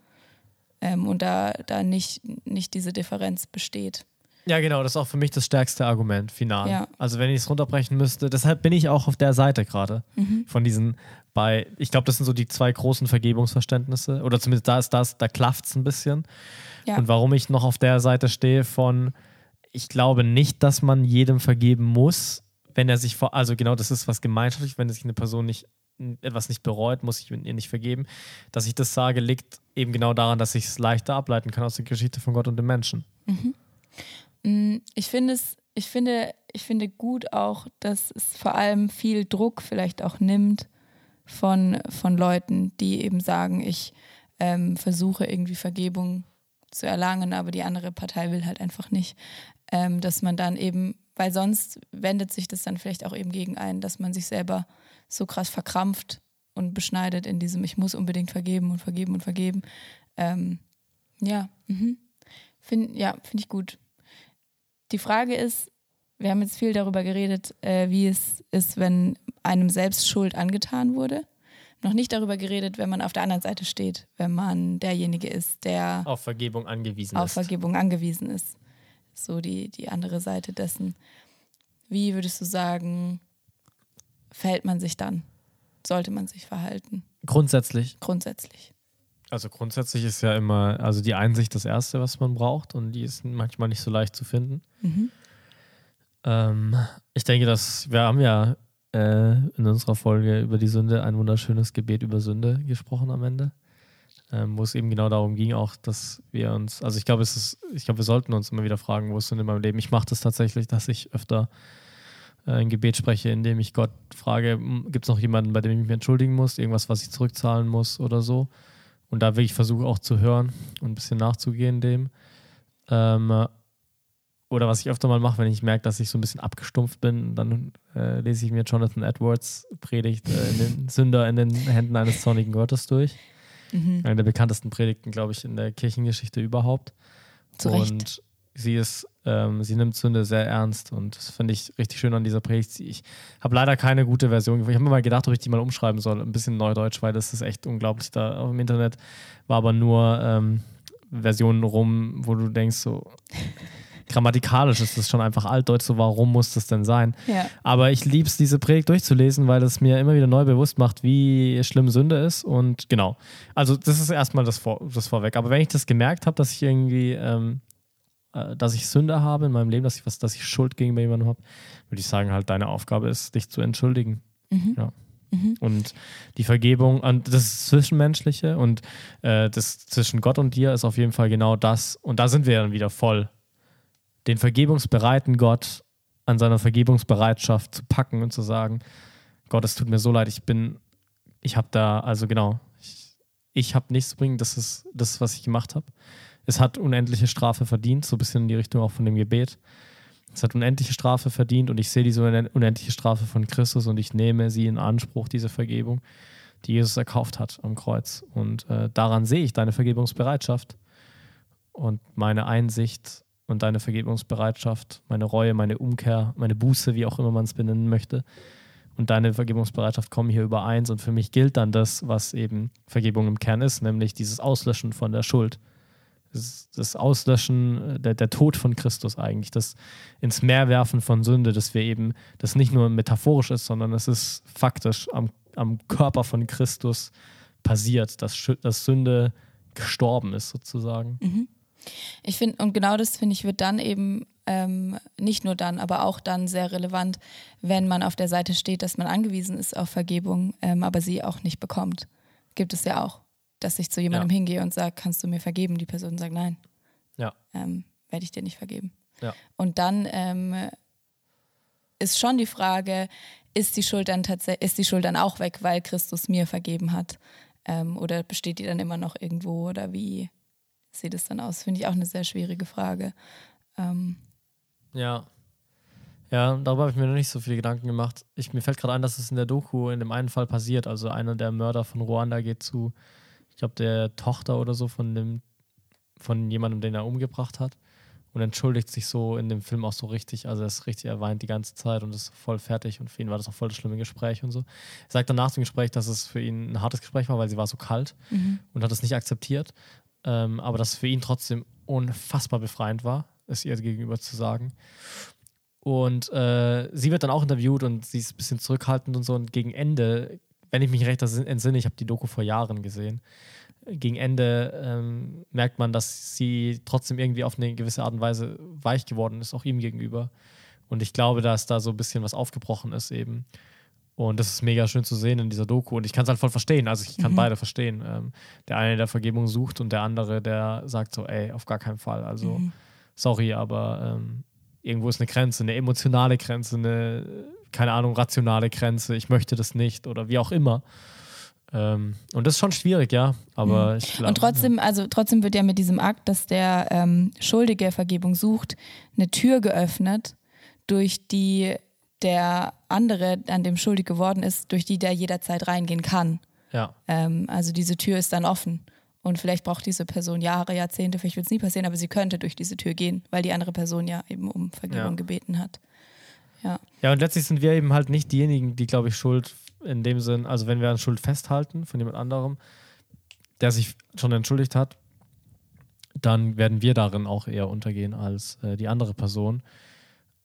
Ähm, und da, da nicht, nicht diese Differenz besteht. Ja, genau, das ist auch für mich das stärkste Argument, final. Ja. Also wenn ich es runterbrechen müsste, deshalb bin ich auch auf der Seite gerade Mhm. von diesen bei, ich glaube, das sind so die zwei großen Vergebungsverständnisse, oder zumindest da ist das, da klafft es ein bisschen. Ja. Und warum ich noch auf der Seite stehe von, ich glaube nicht, dass man jedem vergeben muss, wenn er sich vor, also genau, das ist was gemeinschaftlich, wenn sich eine Person nicht etwas nicht bereut, muss ich ihr nicht vergeben. Dass ich das sage, liegt eben genau daran, dass ich es leichter ableiten kann aus der Geschichte von Gott und dem Menschen. Mm, Ich finde es, ich finde, ich finde gut auch, dass es vor allem viel Druck vielleicht auch nimmt von, von Leuten, die eben sagen, ich ähm, versuche irgendwie Vergebung zu erlangen, aber die andere Partei will halt einfach nicht. Ähm, dass man dann eben, weil sonst wendet sich das dann vielleicht auch eben gegen einen, dass man sich selber so krass verkrampft und beschneidet in diesem, ich muss unbedingt vergeben und vergeben und vergeben. Ähm, ja, mhm. Find, ja, finde ich gut. Die Frage ist, wir haben jetzt viel darüber geredet, äh, wie es ist, wenn einem selbst Schuld angetan wurde. Noch nicht darüber geredet, wenn man auf der anderen Seite steht, wenn man derjenige ist, der Auf Vergebung angewiesen auf ist. Vergebung angewiesen ist. So die, die andere Seite dessen. Wie würdest du sagen, verhält man sich dann? Sollte man sich verhalten? Grundsätzlich. Grundsätzlich. Also grundsätzlich ist ja immer, also die Einsicht das Erste, was man braucht und die ist manchmal nicht so leicht zu finden. Mhm. Ähm, ich denke, dass wir haben ja äh, in unserer Folge über die Sünde ein wunderschönes Gebet über Sünde gesprochen am Ende, ähm, wo es eben genau darum ging, auch, dass wir uns, also ich glaube, es ist, ich glaube, wir sollten uns immer wieder fragen, wo ist Sünde in meinem Leben? Ich mache das tatsächlich, dass ich öfter äh, ein Gebet spreche, in dem ich Gott frage, gibt es noch jemanden, bei dem ich mich entschuldigen muss, irgendwas, was ich zurückzahlen muss oder so. Und da wirklich versuche auch zu hören und ein bisschen nachzugehen dem. Ähm, oder was ich öfter mal mache, wenn ich merke, dass ich so ein bisschen abgestumpft bin, dann äh, lese ich mir Jonathan Edwards Predigt äh, in den Sünder in den Händen eines zornigen Gottes durch. Mhm. Eine der bekanntesten Predigten, glaube ich, in der Kirchengeschichte überhaupt. Zu Recht. Und sie ist, ähm, sie nimmt Sünde sehr ernst und das finde ich richtig schön an dieser Predigt. Ich habe leider keine gute Version. Ich habe mir mal gedacht, ob ich die mal umschreiben soll, ein bisschen Neudeutsch, weil das ist echt unglaublich. Da auf dem Internet war aber nur ähm, Versionen rum, wo du denkst, so grammatikalisch ist das schon einfach altdeutsch, so warum muss das denn sein? Ja. Aber ich liebe es, diese Predigt durchzulesen, weil es mir immer wieder neu bewusst macht, wie schlimm Sünde ist. Und genau. Also, das ist erstmal das, vor, das vorweg. Aber wenn ich das gemerkt habe, dass ich irgendwie, ähm, äh, dass ich Sünde habe in meinem Leben, dass ich was, dass ich Schuld gegenüber jemandem habe, würde ich sagen, halt, deine Aufgabe ist, dich zu entschuldigen. Mhm. Ja. Mhm. Und die Vergebung, und das Zwischenmenschliche und äh, das zwischen Gott und dir ist auf jeden Fall genau das. Und da sind wir dann wieder voll. Den vergebungsbereiten Gott an seiner Vergebungsbereitschaft zu packen und zu sagen, Gott, es tut mir so leid, ich bin, ich habe da, also genau, ich, ich habe nichts zu bringen, das ist das, was ich gemacht habe. Es hat unendliche Strafe verdient, so ein bisschen in die Richtung auch von dem Gebet. Es hat unendliche Strafe verdient und ich sehe diese unen- unendliche Strafe von Christus und ich nehme sie in Anspruch, diese Vergebung, die Jesus erkauft hat am Kreuz. Und äh, daran sehe ich deine Vergebungsbereitschaft und meine Einsicht und deine Vergebungsbereitschaft, meine Reue, meine Umkehr, meine Buße, wie auch immer man es benennen möchte. Und deine Vergebungsbereitschaft kommen hier übereins und für mich gilt dann das, was eben Vergebung im Kern ist, nämlich dieses Auslöschen von der Schuld. Das, Auslöschen, äh, der, der Tod von Christus eigentlich, das ins Meer werfen von Sünde, dass wir eben, das nicht nur metaphorisch ist, sondern es ist faktisch am, am Körper von Christus passiert, dass, dass Sünde gestorben ist sozusagen. Mhm. Ich finde, und genau das finde ich, wird dann eben ähm, nicht nur dann, aber auch dann sehr relevant, wenn man auf der Seite steht, dass man angewiesen ist auf Vergebung, ähm, aber sie auch nicht bekommt. Gibt es ja auch, dass ich zu jemandem Ja. hingehe und sage, kannst du mir vergeben? Die Person sagt nein. Ja. Ähm, Werde ich dir nicht vergeben. Ja. Und dann ähm, ist schon die Frage, ist die Schuld dann tatsächlich, ist die Schuld dann auch weg, weil Christus mir vergeben hat? Ähm, oder besteht die dann immer noch irgendwo? Oder wie sieht es dann aus? Finde ich auch eine sehr schwierige Frage. Ähm, Ja. Ja, darüber habe ich mir noch nicht so viele Gedanken gemacht. Ich, mir fällt gerade ein, dass es in der Doku in dem einen Fall passiert. Also einer der Mörder von Ruanda geht zu, ich glaube, der Tochter oder so von dem, von jemandem, den er umgebracht hat. Und entschuldigt sich so in dem Film auch so richtig. Also er ist richtig, er weint die ganze Zeit und ist voll fertig. Und für ihn war das auch voll das schlimme Gespräch und so. Er sagt dann nach dem Gespräch, dass es für ihn ein hartes Gespräch war, weil sie war so kalt Mhm. und hat es nicht akzeptiert. Ähm, aber dass es für ihn trotzdem unfassbar befreiend war, es ihr gegenüber zu sagen. Und äh, sie wird dann auch interviewt und sie ist ein bisschen zurückhaltend und so. Und gegen Ende, wenn ich mich recht entsinne, ich habe die Doku vor Jahren gesehen, gegen Ende ähm, merkt man, dass sie trotzdem irgendwie auf eine gewisse Art und Weise weich geworden ist, auch ihm gegenüber. Und ich glaube, dass da so ein bisschen was aufgebrochen ist eben. Und das ist mega schön zu sehen in dieser Doku. Und ich kann es halt voll verstehen. Also ich kann Mhm. beide verstehen. Ähm, der eine, der Vergebung sucht und der andere, der sagt so, ey, auf gar keinen Fall. Also Mhm. sorry, aber ähm, irgendwo ist eine Grenze, eine emotionale Grenze, eine, keine Ahnung, rationale Grenze. Ich möchte das nicht oder wie auch immer. Ähm, und das ist schon schwierig, ja. Aber Mhm. ich glaube. Und trotzdem, also trotzdem wird ja mit diesem Akt, dass der ähm, Schuldige Vergebung sucht, eine Tür geöffnet, durch die der andere, an dem schuldig geworden ist, durch die der jederzeit reingehen kann. Ja, Ähm, also diese Tür ist dann offen. Und vielleicht braucht diese Person Jahre, Jahrzehnte, vielleicht wird es nie passieren, aber sie könnte durch diese Tür gehen, weil die andere Person ja eben um Vergebung Ja. gebeten hat. Ja. Ja, und letztlich sind wir eben halt nicht diejenigen, die, glaube ich, Schuld in dem Sinn, also wenn wir an Schuld festhalten von jemand anderem, der sich schon entschuldigt hat, dann werden wir darin auch eher untergehen als äh, die andere Person.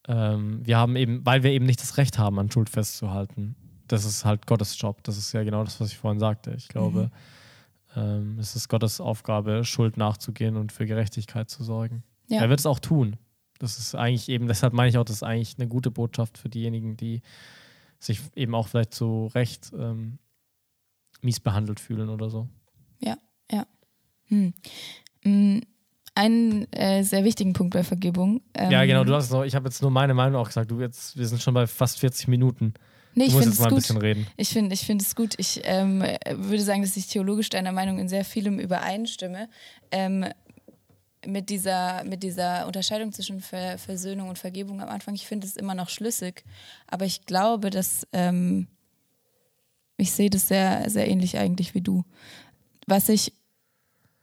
Ähm, wir haben eben, weil wir eben nicht das Recht haben, an Schuld festzuhalten. Das ist halt Gottes Job. Das ist ja genau das, was ich vorhin sagte. Ich glaube, ähm, es ist Gottes Aufgabe, Schuld nachzugehen und für Gerechtigkeit zu sorgen. Ja. Er wird es auch tun. Das ist eigentlich eben, deshalb meine ich auch, das ist eigentlich eine gute Botschaft für diejenigen, die sich eben auch vielleicht zu Recht ähm, mies behandelt fühlen oder so. Hm. Einen äh, sehr wichtigen Punkt bei Vergebung. Ähm, ja, genau, du hast noch, ich habe jetzt nur meine Meinung auch gesagt, du jetzt, wir sind schon bei fast 40 Minuten. Nee, ich finde es gut. Ich finde ich find es gut. Ich ähm, würde sagen, dass ich theologisch deiner Meinung in sehr vielem übereinstimme. Ähm, mit, dieser, mit dieser Unterscheidung zwischen Ver Versöhnung und Vergebung am Anfang, ich finde es immer noch schlüssig. Aber ich glaube, dass ähm, ich sehe das sehr, sehr ähnlich eigentlich wie du. Was ich,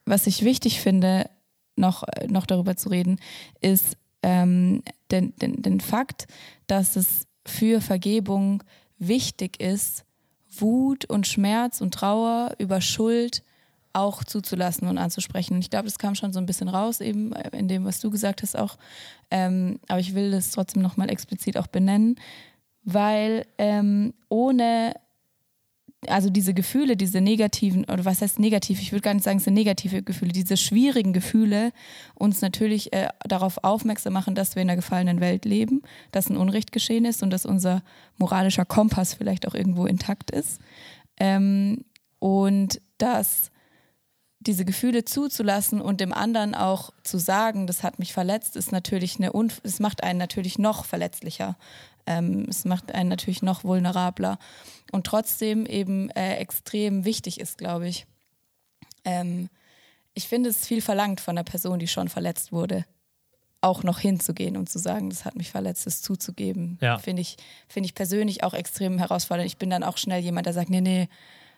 was ich wichtig finde, noch, noch darüber zu reden, ist ähm, den, den, den Fakt, dass es für Vergebung wichtig ist, Wut und Schmerz und Trauer über Schuld auch zuzulassen und anzusprechen. Ich glaube, das kam schon so ein bisschen raus, eben äh, in dem, was du gesagt hast auch. Ähm, aber ich will das trotzdem nochmal explizit auch benennen, weil ähm, ohne also diese Gefühle, diese negativen, oder was heißt negativ? Ich würde gar nicht sagen, es sind negative Gefühle, diese schwierigen Gefühle uns natürlich äh, darauf aufmerksam machen, dass wir in einer gefallenen Welt leben, dass ein Unrecht geschehen ist und dass unser moralischer Kompass vielleicht auch irgendwo intakt ist. Ähm, und dass diese Gefühle zuzulassen und dem anderen auch zu sagen, das hat mich verletzt, ist natürlich eine, Unf es macht einen natürlich noch verletzlicher. Ähm, es macht einen natürlich noch vulnerabler und trotzdem eben äh, extrem wichtig ist, glaube ich. Ähm, ich finde es viel verlangt von einer Person, die schon verletzt wurde, auch noch hinzugehen und zu sagen, das hat mich verletzt, das zuzugeben. Ja. Finde ich, finde ich persönlich auch extrem herausfordernd. Ich bin dann auch schnell jemand, der sagt, nee, nee,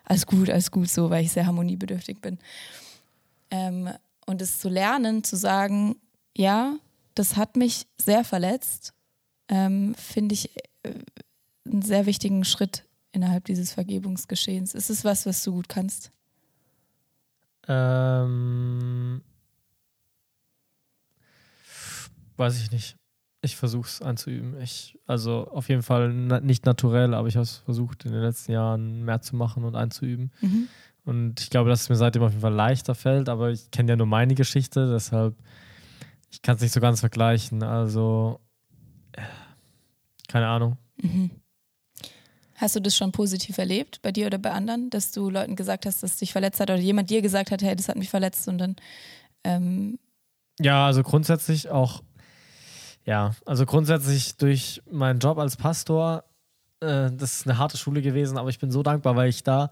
alles gut, alles gut, so, weil ich sehr harmoniebedürftig bin. Ähm, und es zu lernen, zu sagen, ja, das hat mich sehr verletzt, ähm, finde ich äh, einen sehr wichtigen Schritt innerhalb dieses Vergebungsgeschehens. Ist es was, was du gut kannst? Ähm, weiß ich nicht. Ich versuche es anzuüben. Ich, also auf jeden Fall na, nicht naturell, aber ich habe es versucht in den letzten Jahren mehr zu machen und einzuüben. Mhm. Und ich glaube, dass es mir seitdem auf jeden Fall leichter fällt, aber ich kenne ja nur meine Geschichte, deshalb ich kann es nicht so ganz vergleichen. Also äh, keine Ahnung. Mhm. Hast du das schon positiv erlebt, bei dir oder bei anderen, dass du Leuten gesagt hast, dass dich verletzt hat oder jemand dir gesagt hat, hey, das hat mich verletzt und dann ähm, Ja, also grundsätzlich auch, ja, also grundsätzlich durch meinen Job als Pastor, äh, das ist eine harte Schule gewesen, aber ich bin so dankbar, weil ich da,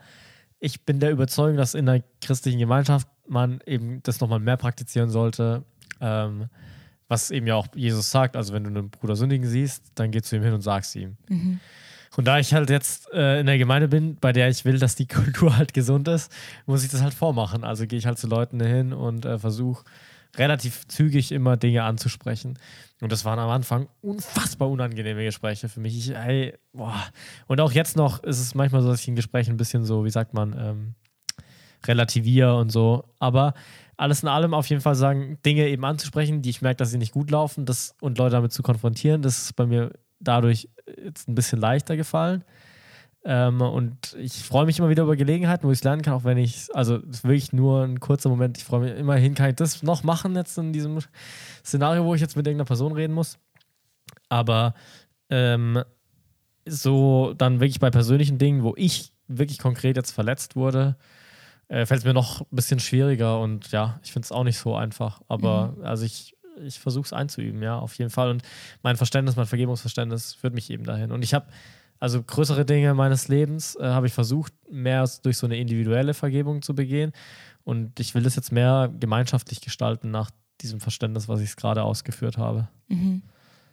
ich bin der Überzeugung, dass in der christlichen Gemeinschaft man eben das nochmal mehr praktizieren sollte, ähm, was eben ja auch Jesus sagt, also wenn du einen Bruder sündigen siehst, dann gehst du ihm hin und sagst ihm. mhm. Und da ich halt jetzt äh, in der Gemeinde bin, bei der ich will, dass die Kultur halt gesund ist, muss ich das halt vormachen. Also gehe ich halt zu Leuten hin und äh, versuche relativ zügig immer Dinge anzusprechen. Und das waren am Anfang unfassbar unangenehme Gespräche für mich. Ich, ey, boah. Und auch jetzt noch ist es manchmal so, dass ich in Gesprächen ein bisschen so, wie sagt man, ähm, relativiere und so. Aber alles in allem auf jeden Fall sagen, Dinge eben anzusprechen, die ich merke, dass sie nicht gut laufen das, und Leute damit zu konfrontieren, das ist bei mir dadurch jetzt ein bisschen leichter gefallen. Ähm, und ich freue mich immer wieder über Gelegenheiten, wo ich es lernen kann, auch wenn ich, also es ist wirklich nur ein kurzer Moment, ich freue mich immerhin, kann ich das noch machen jetzt in diesem Szenario, wo ich jetzt mit irgendeiner Person reden muss. Aber ähm, so dann wirklich bei persönlichen Dingen, wo ich wirklich konkret jetzt verletzt wurde, äh, fällt es mir noch ein bisschen schwieriger und ja, ich finde es auch nicht so einfach. Aber mhm. also ich, ich versuche es einzuüben, ja, auf jeden Fall. Und mein Verständnis, mein Vergebungsverständnis führt mich eben dahin. Und ich habe also größere Dinge meines Lebens äh, habe ich versucht, mehr durch so eine individuelle Vergebung zu begehen. Und ich will das jetzt mehr gemeinschaftlich gestalten nach diesem Verständnis, was ich gerade ausgeführt habe. Mhm.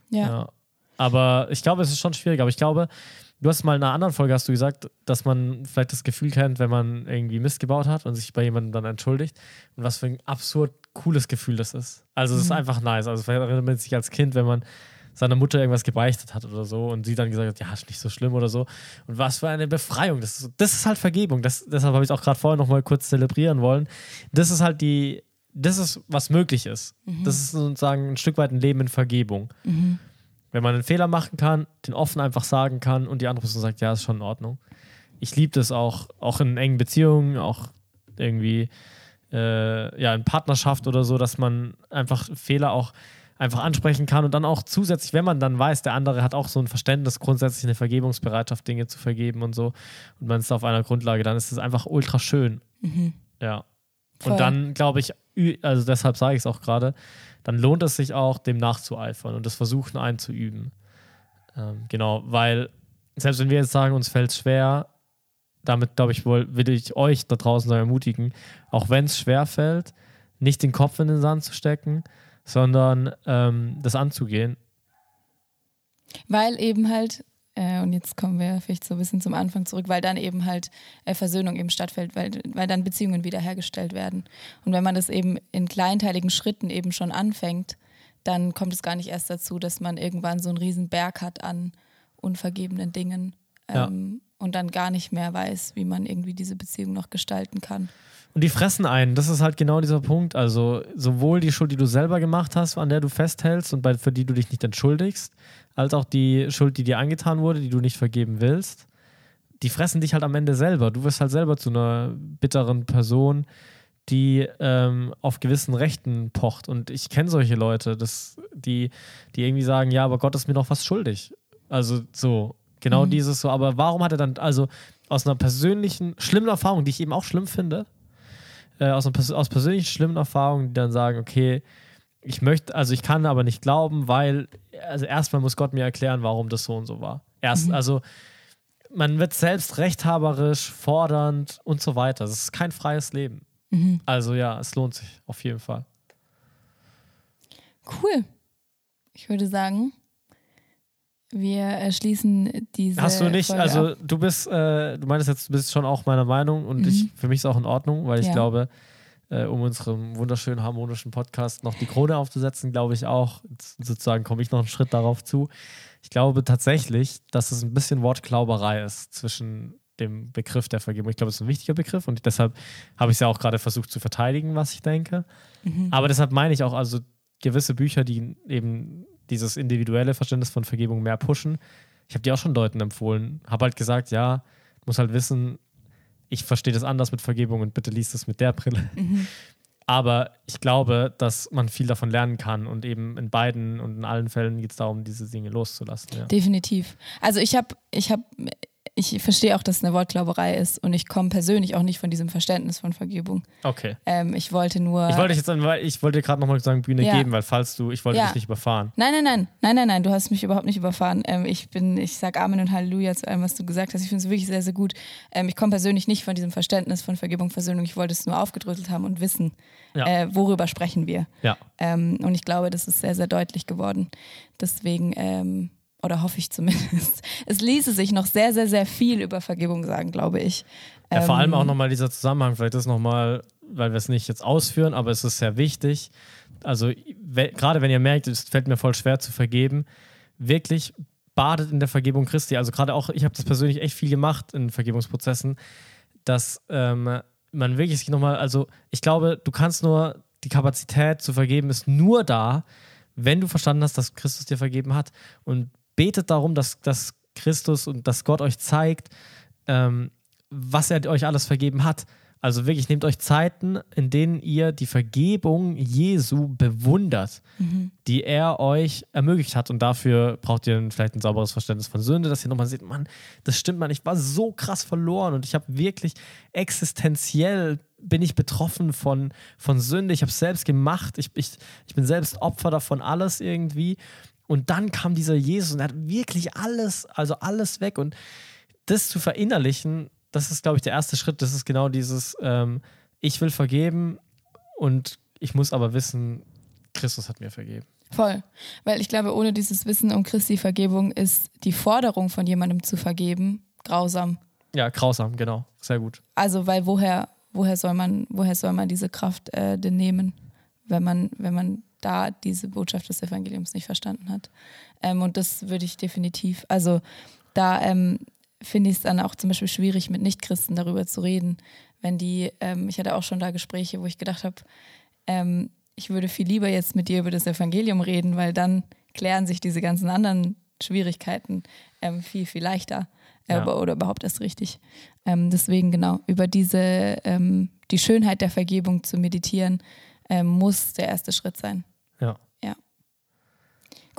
Ja. ja. Aber ich glaube, es ist schon schwierig. Aber ich glaube, du hast mal in einer anderen Folge hast du gesagt, dass man vielleicht das Gefühl kennt, wenn man irgendwie Mist gebaut hat und sich bei jemandem dann entschuldigt. Und was für ein absurd cooles Gefühl das ist. Also es mhm. ist einfach nice. Also vielleicht erinnert man sich als Kind, wenn man seiner Mutter irgendwas gebeichtet hat oder so und sie dann gesagt hat, ja, ist nicht so schlimm oder so. Und was für eine Befreiung. Das ist, das ist halt Vergebung. Das, deshalb habe ich es auch gerade vorher nochmal kurz zelebrieren wollen. Das ist halt die, das ist, was möglich ist. Mhm. Das ist sozusagen ein Stück weit ein Leben in Vergebung. Mhm. Wenn man einen Fehler machen kann, den offen einfach sagen kann und die andere Person sagt, ja, ist schon in Ordnung. Ich liebe das auch, auch in engen Beziehungen, auch irgendwie äh, ja, in Partnerschaft oder so, dass man einfach Fehler auch einfach ansprechen kann und dann auch zusätzlich, wenn man dann weiß, der andere hat auch so ein Verständnis, grundsätzlich eine Vergebungsbereitschaft, Dinge zu vergeben und so und man ist auf einer Grundlage, dann ist es einfach ultra schön. Mhm. Ja. Voll. Und dann glaube ich, also deshalb sage ich es auch gerade, dann lohnt es sich auch, dem nachzueifern und das Versuchen einzuüben. Ähm, genau, weil selbst wenn wir jetzt sagen, uns fällt es schwer, damit glaube ich wohl, will ich euch da draußen ermutigen, auch wenn es schwer fällt, nicht den Kopf in den Sand zu stecken, sondern ähm, das anzugehen. Weil eben halt, äh, und jetzt kommen wir vielleicht so ein bisschen zum Anfang zurück, weil dann eben halt äh, Versöhnung eben stattfindet, weil, weil dann Beziehungen wiederhergestellt werden. Und wenn man das eben in kleinteiligen Schritten eben schon anfängt, dann kommt es gar nicht erst dazu, dass man irgendwann so einen riesen Berg hat an unvergebenen Dingen ähm, ja. und dann gar nicht mehr weiß, wie man irgendwie diese Beziehung noch gestalten kann. Und die fressen einen. Das ist halt genau dieser Punkt. Also sowohl die Schuld, die du selber gemacht hast, an der du festhältst und bei, für die du dich nicht entschuldigst, als auch die Schuld, die dir angetan wurde, die du nicht vergeben willst. Die fressen dich halt am Ende selber. Du wirst halt selber zu einer bitteren Person, die ähm, auf gewissen Rechten pocht. Und ich kenne solche Leute, das, die, die irgendwie sagen, ja, aber Gott ist mir noch was schuldig. Also so, genau mhm. dieses so. Aber warum hat er dann, also aus einer persönlichen, schlimmen Erfahrung, die ich eben auch schlimm finde, äh, aus, aus persönlichen schlimmen Erfahrungen, die dann sagen, okay, ich möchte, also ich kann aber nicht glauben, weil, also erstmal muss Gott mir erklären, warum das so und so war. Erst, mhm. also man wird selbst rechthaberisch, fordernd und so weiter. Das ist kein freies Leben. Mhm. Also ja, es lohnt sich auf jeden Fall. Cool. Ich würde sagen, wir schließen diese. Hast du nicht, Folge also ab. du bist, äh, du meinst jetzt, du bist schon auch meiner Meinung und mhm. ich, für mich ist es auch in Ordnung, weil ich ja. glaube, äh, um unserem wunderschönen harmonischen Podcast noch die Krone aufzusetzen, glaube ich auch, sozusagen komme ich noch einen Schritt darauf zu. Ich glaube tatsächlich, dass es ein bisschen Wortklauberei ist zwischen dem Begriff der Vergebung. Ich glaube, es ist ein wichtiger Begriff und deshalb habe ich es ja auch gerade versucht zu verteidigen, was ich denke. Mhm. Aber deshalb meine ich auch, also gewisse Bücher, die eben dieses individuelle Verständnis von Vergebung mehr pushen. Ich habe die auch schon Leuten empfohlen. Habe halt gesagt, ja, muss halt wissen, ich verstehe das anders mit Vergebung und bitte liest es mit der Brille. Mhm. Aber ich glaube, dass man viel davon lernen kann und eben in beiden und in allen Fällen geht es darum, diese Dinge loszulassen. Ja. Definitiv. Also ich habe ich hab ich verstehe auch, dass es eine Wortglauberei ist und ich komme persönlich auch nicht von diesem Verständnis von Vergebung. Okay. Ähm, ich wollte nur. Ich wollte jetzt, ich wollte gerade nochmal sagen, Bühne ja. geben, weil falls du, ich wollte ja. dich nicht überfahren. Nein, nein, nein, nein, nein, nein, du hast mich überhaupt nicht überfahren. Ähm, ich bin, ich sage Amen und Halleluja zu allem, was du gesagt hast. Ich finde es wirklich sehr, sehr gut. Ähm, ich komme persönlich nicht von diesem Verständnis von Vergebung, Versöhnung. Ich wollte es nur aufgedröselt haben und wissen, ja. äh, worüber sprechen wir. Ja. Ähm, und ich glaube, das ist sehr, sehr deutlich geworden. Deswegen ähm, oder hoffe ich zumindest. Es ließe sich noch sehr, sehr, sehr viel über Vergebung sagen, glaube ich. Ja, vor allem Ähm, auch nochmal dieser Zusammenhang, vielleicht ist nochmal, weil wir es nicht jetzt ausführen, aber es ist sehr wichtig. Also, gerade wenn ihr merkt, es fällt mir voll schwer zu vergeben, wirklich badet in der Vergebung Christi. Also, gerade auch, ich habe das persönlich echt viel gemacht in Vergebungsprozessen, dass ähm, man wirklich sich nochmal, also, ich glaube, du kannst nur, die Kapazität zu vergeben ist nur da, wenn du verstanden hast, dass Christus dir vergeben hat und betet darum, dass, dass Christus und dass Gott euch zeigt, ähm, was er euch alles vergeben hat. Also wirklich, nehmt euch Zeiten, in denen ihr die Vergebung Jesu bewundert, die er euch ermöglicht hat. Und dafür braucht ihr vielleicht ein sauberes Verständnis von Sünde, dass ihr nochmal seht, Mann, das stimmt, Mann, ich war so krass verloren und ich habe wirklich existenziell bin ich betroffen von, von Sünde. Ich habe es selbst gemacht. Ich, ich, ich bin selbst Opfer davon, alles irgendwie. Und dann kam dieser Jesus und er hat wirklich alles, also alles weg. Und das zu verinnerlichen, das ist, glaube ich, der erste Schritt. Das ist genau dieses, ähm, ich will vergeben und ich muss aber wissen, Christus hat mir vergeben. Voll. Weil ich glaube, ohne dieses Wissen um Christi Vergebung ist die Forderung von jemandem zu vergeben grausam. Ja, grausam, genau. Sehr gut. Also, weil woher, woher soll man, woher soll man diese Kraft äh, denn nehmen, wenn man, wenn man da diese Botschaft des Evangeliums nicht verstanden hat? Ähm, und das würde ich definitiv, also da ähm, finde ich es dann auch zum Beispiel schwierig, mit Nichtchristen darüber zu reden. Wenn die, ähm, ich hatte auch schon da Gespräche, wo ich gedacht habe, ähm, ich würde viel lieber jetzt mit dir über das Evangelium reden, weil dann klären sich diese ganzen anderen Schwierigkeiten ähm, viel, viel leichter äh, Ja. oder überhaupt erst richtig. Ähm, deswegen genau, über diese, die Schönheit der Vergebung zu meditieren, ähm, muss der erste Schritt sein. Ja.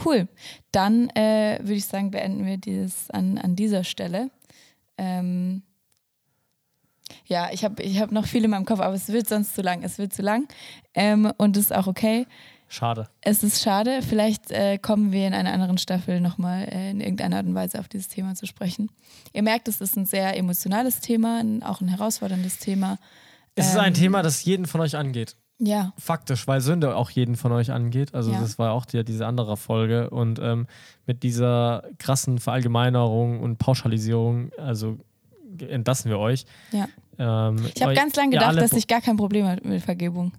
Cool. Dann äh, würde ich sagen, beenden wir dieses an, an dieser Stelle. Ähm, ja, ich habe ich hab noch viel in meinem Kopf, aber es wird sonst zu lang. Es wird zu lang. Ähm, und ist auch okay. Schade. Es ist schade. Vielleicht äh, kommen wir in einer anderen Staffel nochmal äh, in irgendeiner Art und Weise auf dieses Thema zu sprechen. Ihr merkt, es ist ein sehr emotionales Thema, ein, auch ein herausforderndes Thema. Es ist ein Ähm, Thema, das jeden von euch angeht. Ja, Faktisch, weil Sünde auch jeden von euch angeht. Also Ja. das war auch die, diese andere Folge. Und ähm, mit dieser krassen Verallgemeinerung und Pauschalisierung, also entlassen wir euch. ja. Ähm, Ich habe ganz lange gedacht, alle- dass ich gar kein Problem habe mit Vergebung.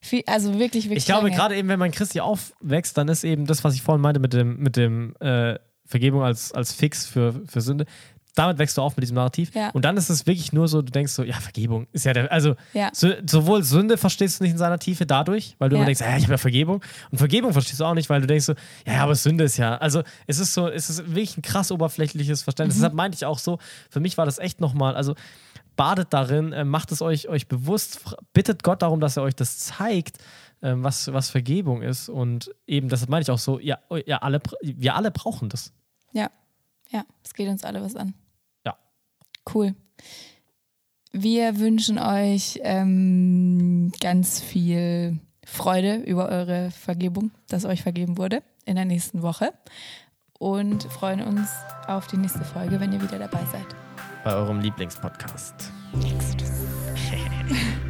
Viel, also wirklich, wirklich. Ich glaube, gerade eben, wenn man Christi aufwächst, dann ist eben das, was ich vorhin meinte mit dem, mit dem äh, Vergebung als, als Fix für, für Sünde, damit wächst du auf mit diesem Narrativ. Ja. Und dann ist es wirklich nur so, du denkst so, ja, Vergebung ist ja der, also Ja. so, sowohl Sünde verstehst du nicht in seiner Tiefe dadurch, weil du Ja. immer denkst, ja, ich habe ja Vergebung. Und Vergebung verstehst du auch nicht, weil du denkst so, ja, aber Sünde ist ja, also es ist so, es ist wirklich ein krass oberflächliches Mhm. Verständnis. Deshalb meinte ich auch so, für mich war das echt nochmal, also badet darin, äh, macht es euch, euch bewusst, bittet Gott darum, dass er euch das zeigt, ähm, was, was Vergebung ist. Und eben, deshalb meine ich auch so, ja, ja alle, wir alle brauchen das. Ja, ja, es geht uns alle was an. Cool. Wir wünschen euch ähm, ganz viel Freude über eure Vergebung, dass euch vergeben wurde in der nächsten Woche und freuen uns auf die nächste Folge, wenn ihr wieder dabei seid. Bei eurem Lieblingspodcast. Exodus.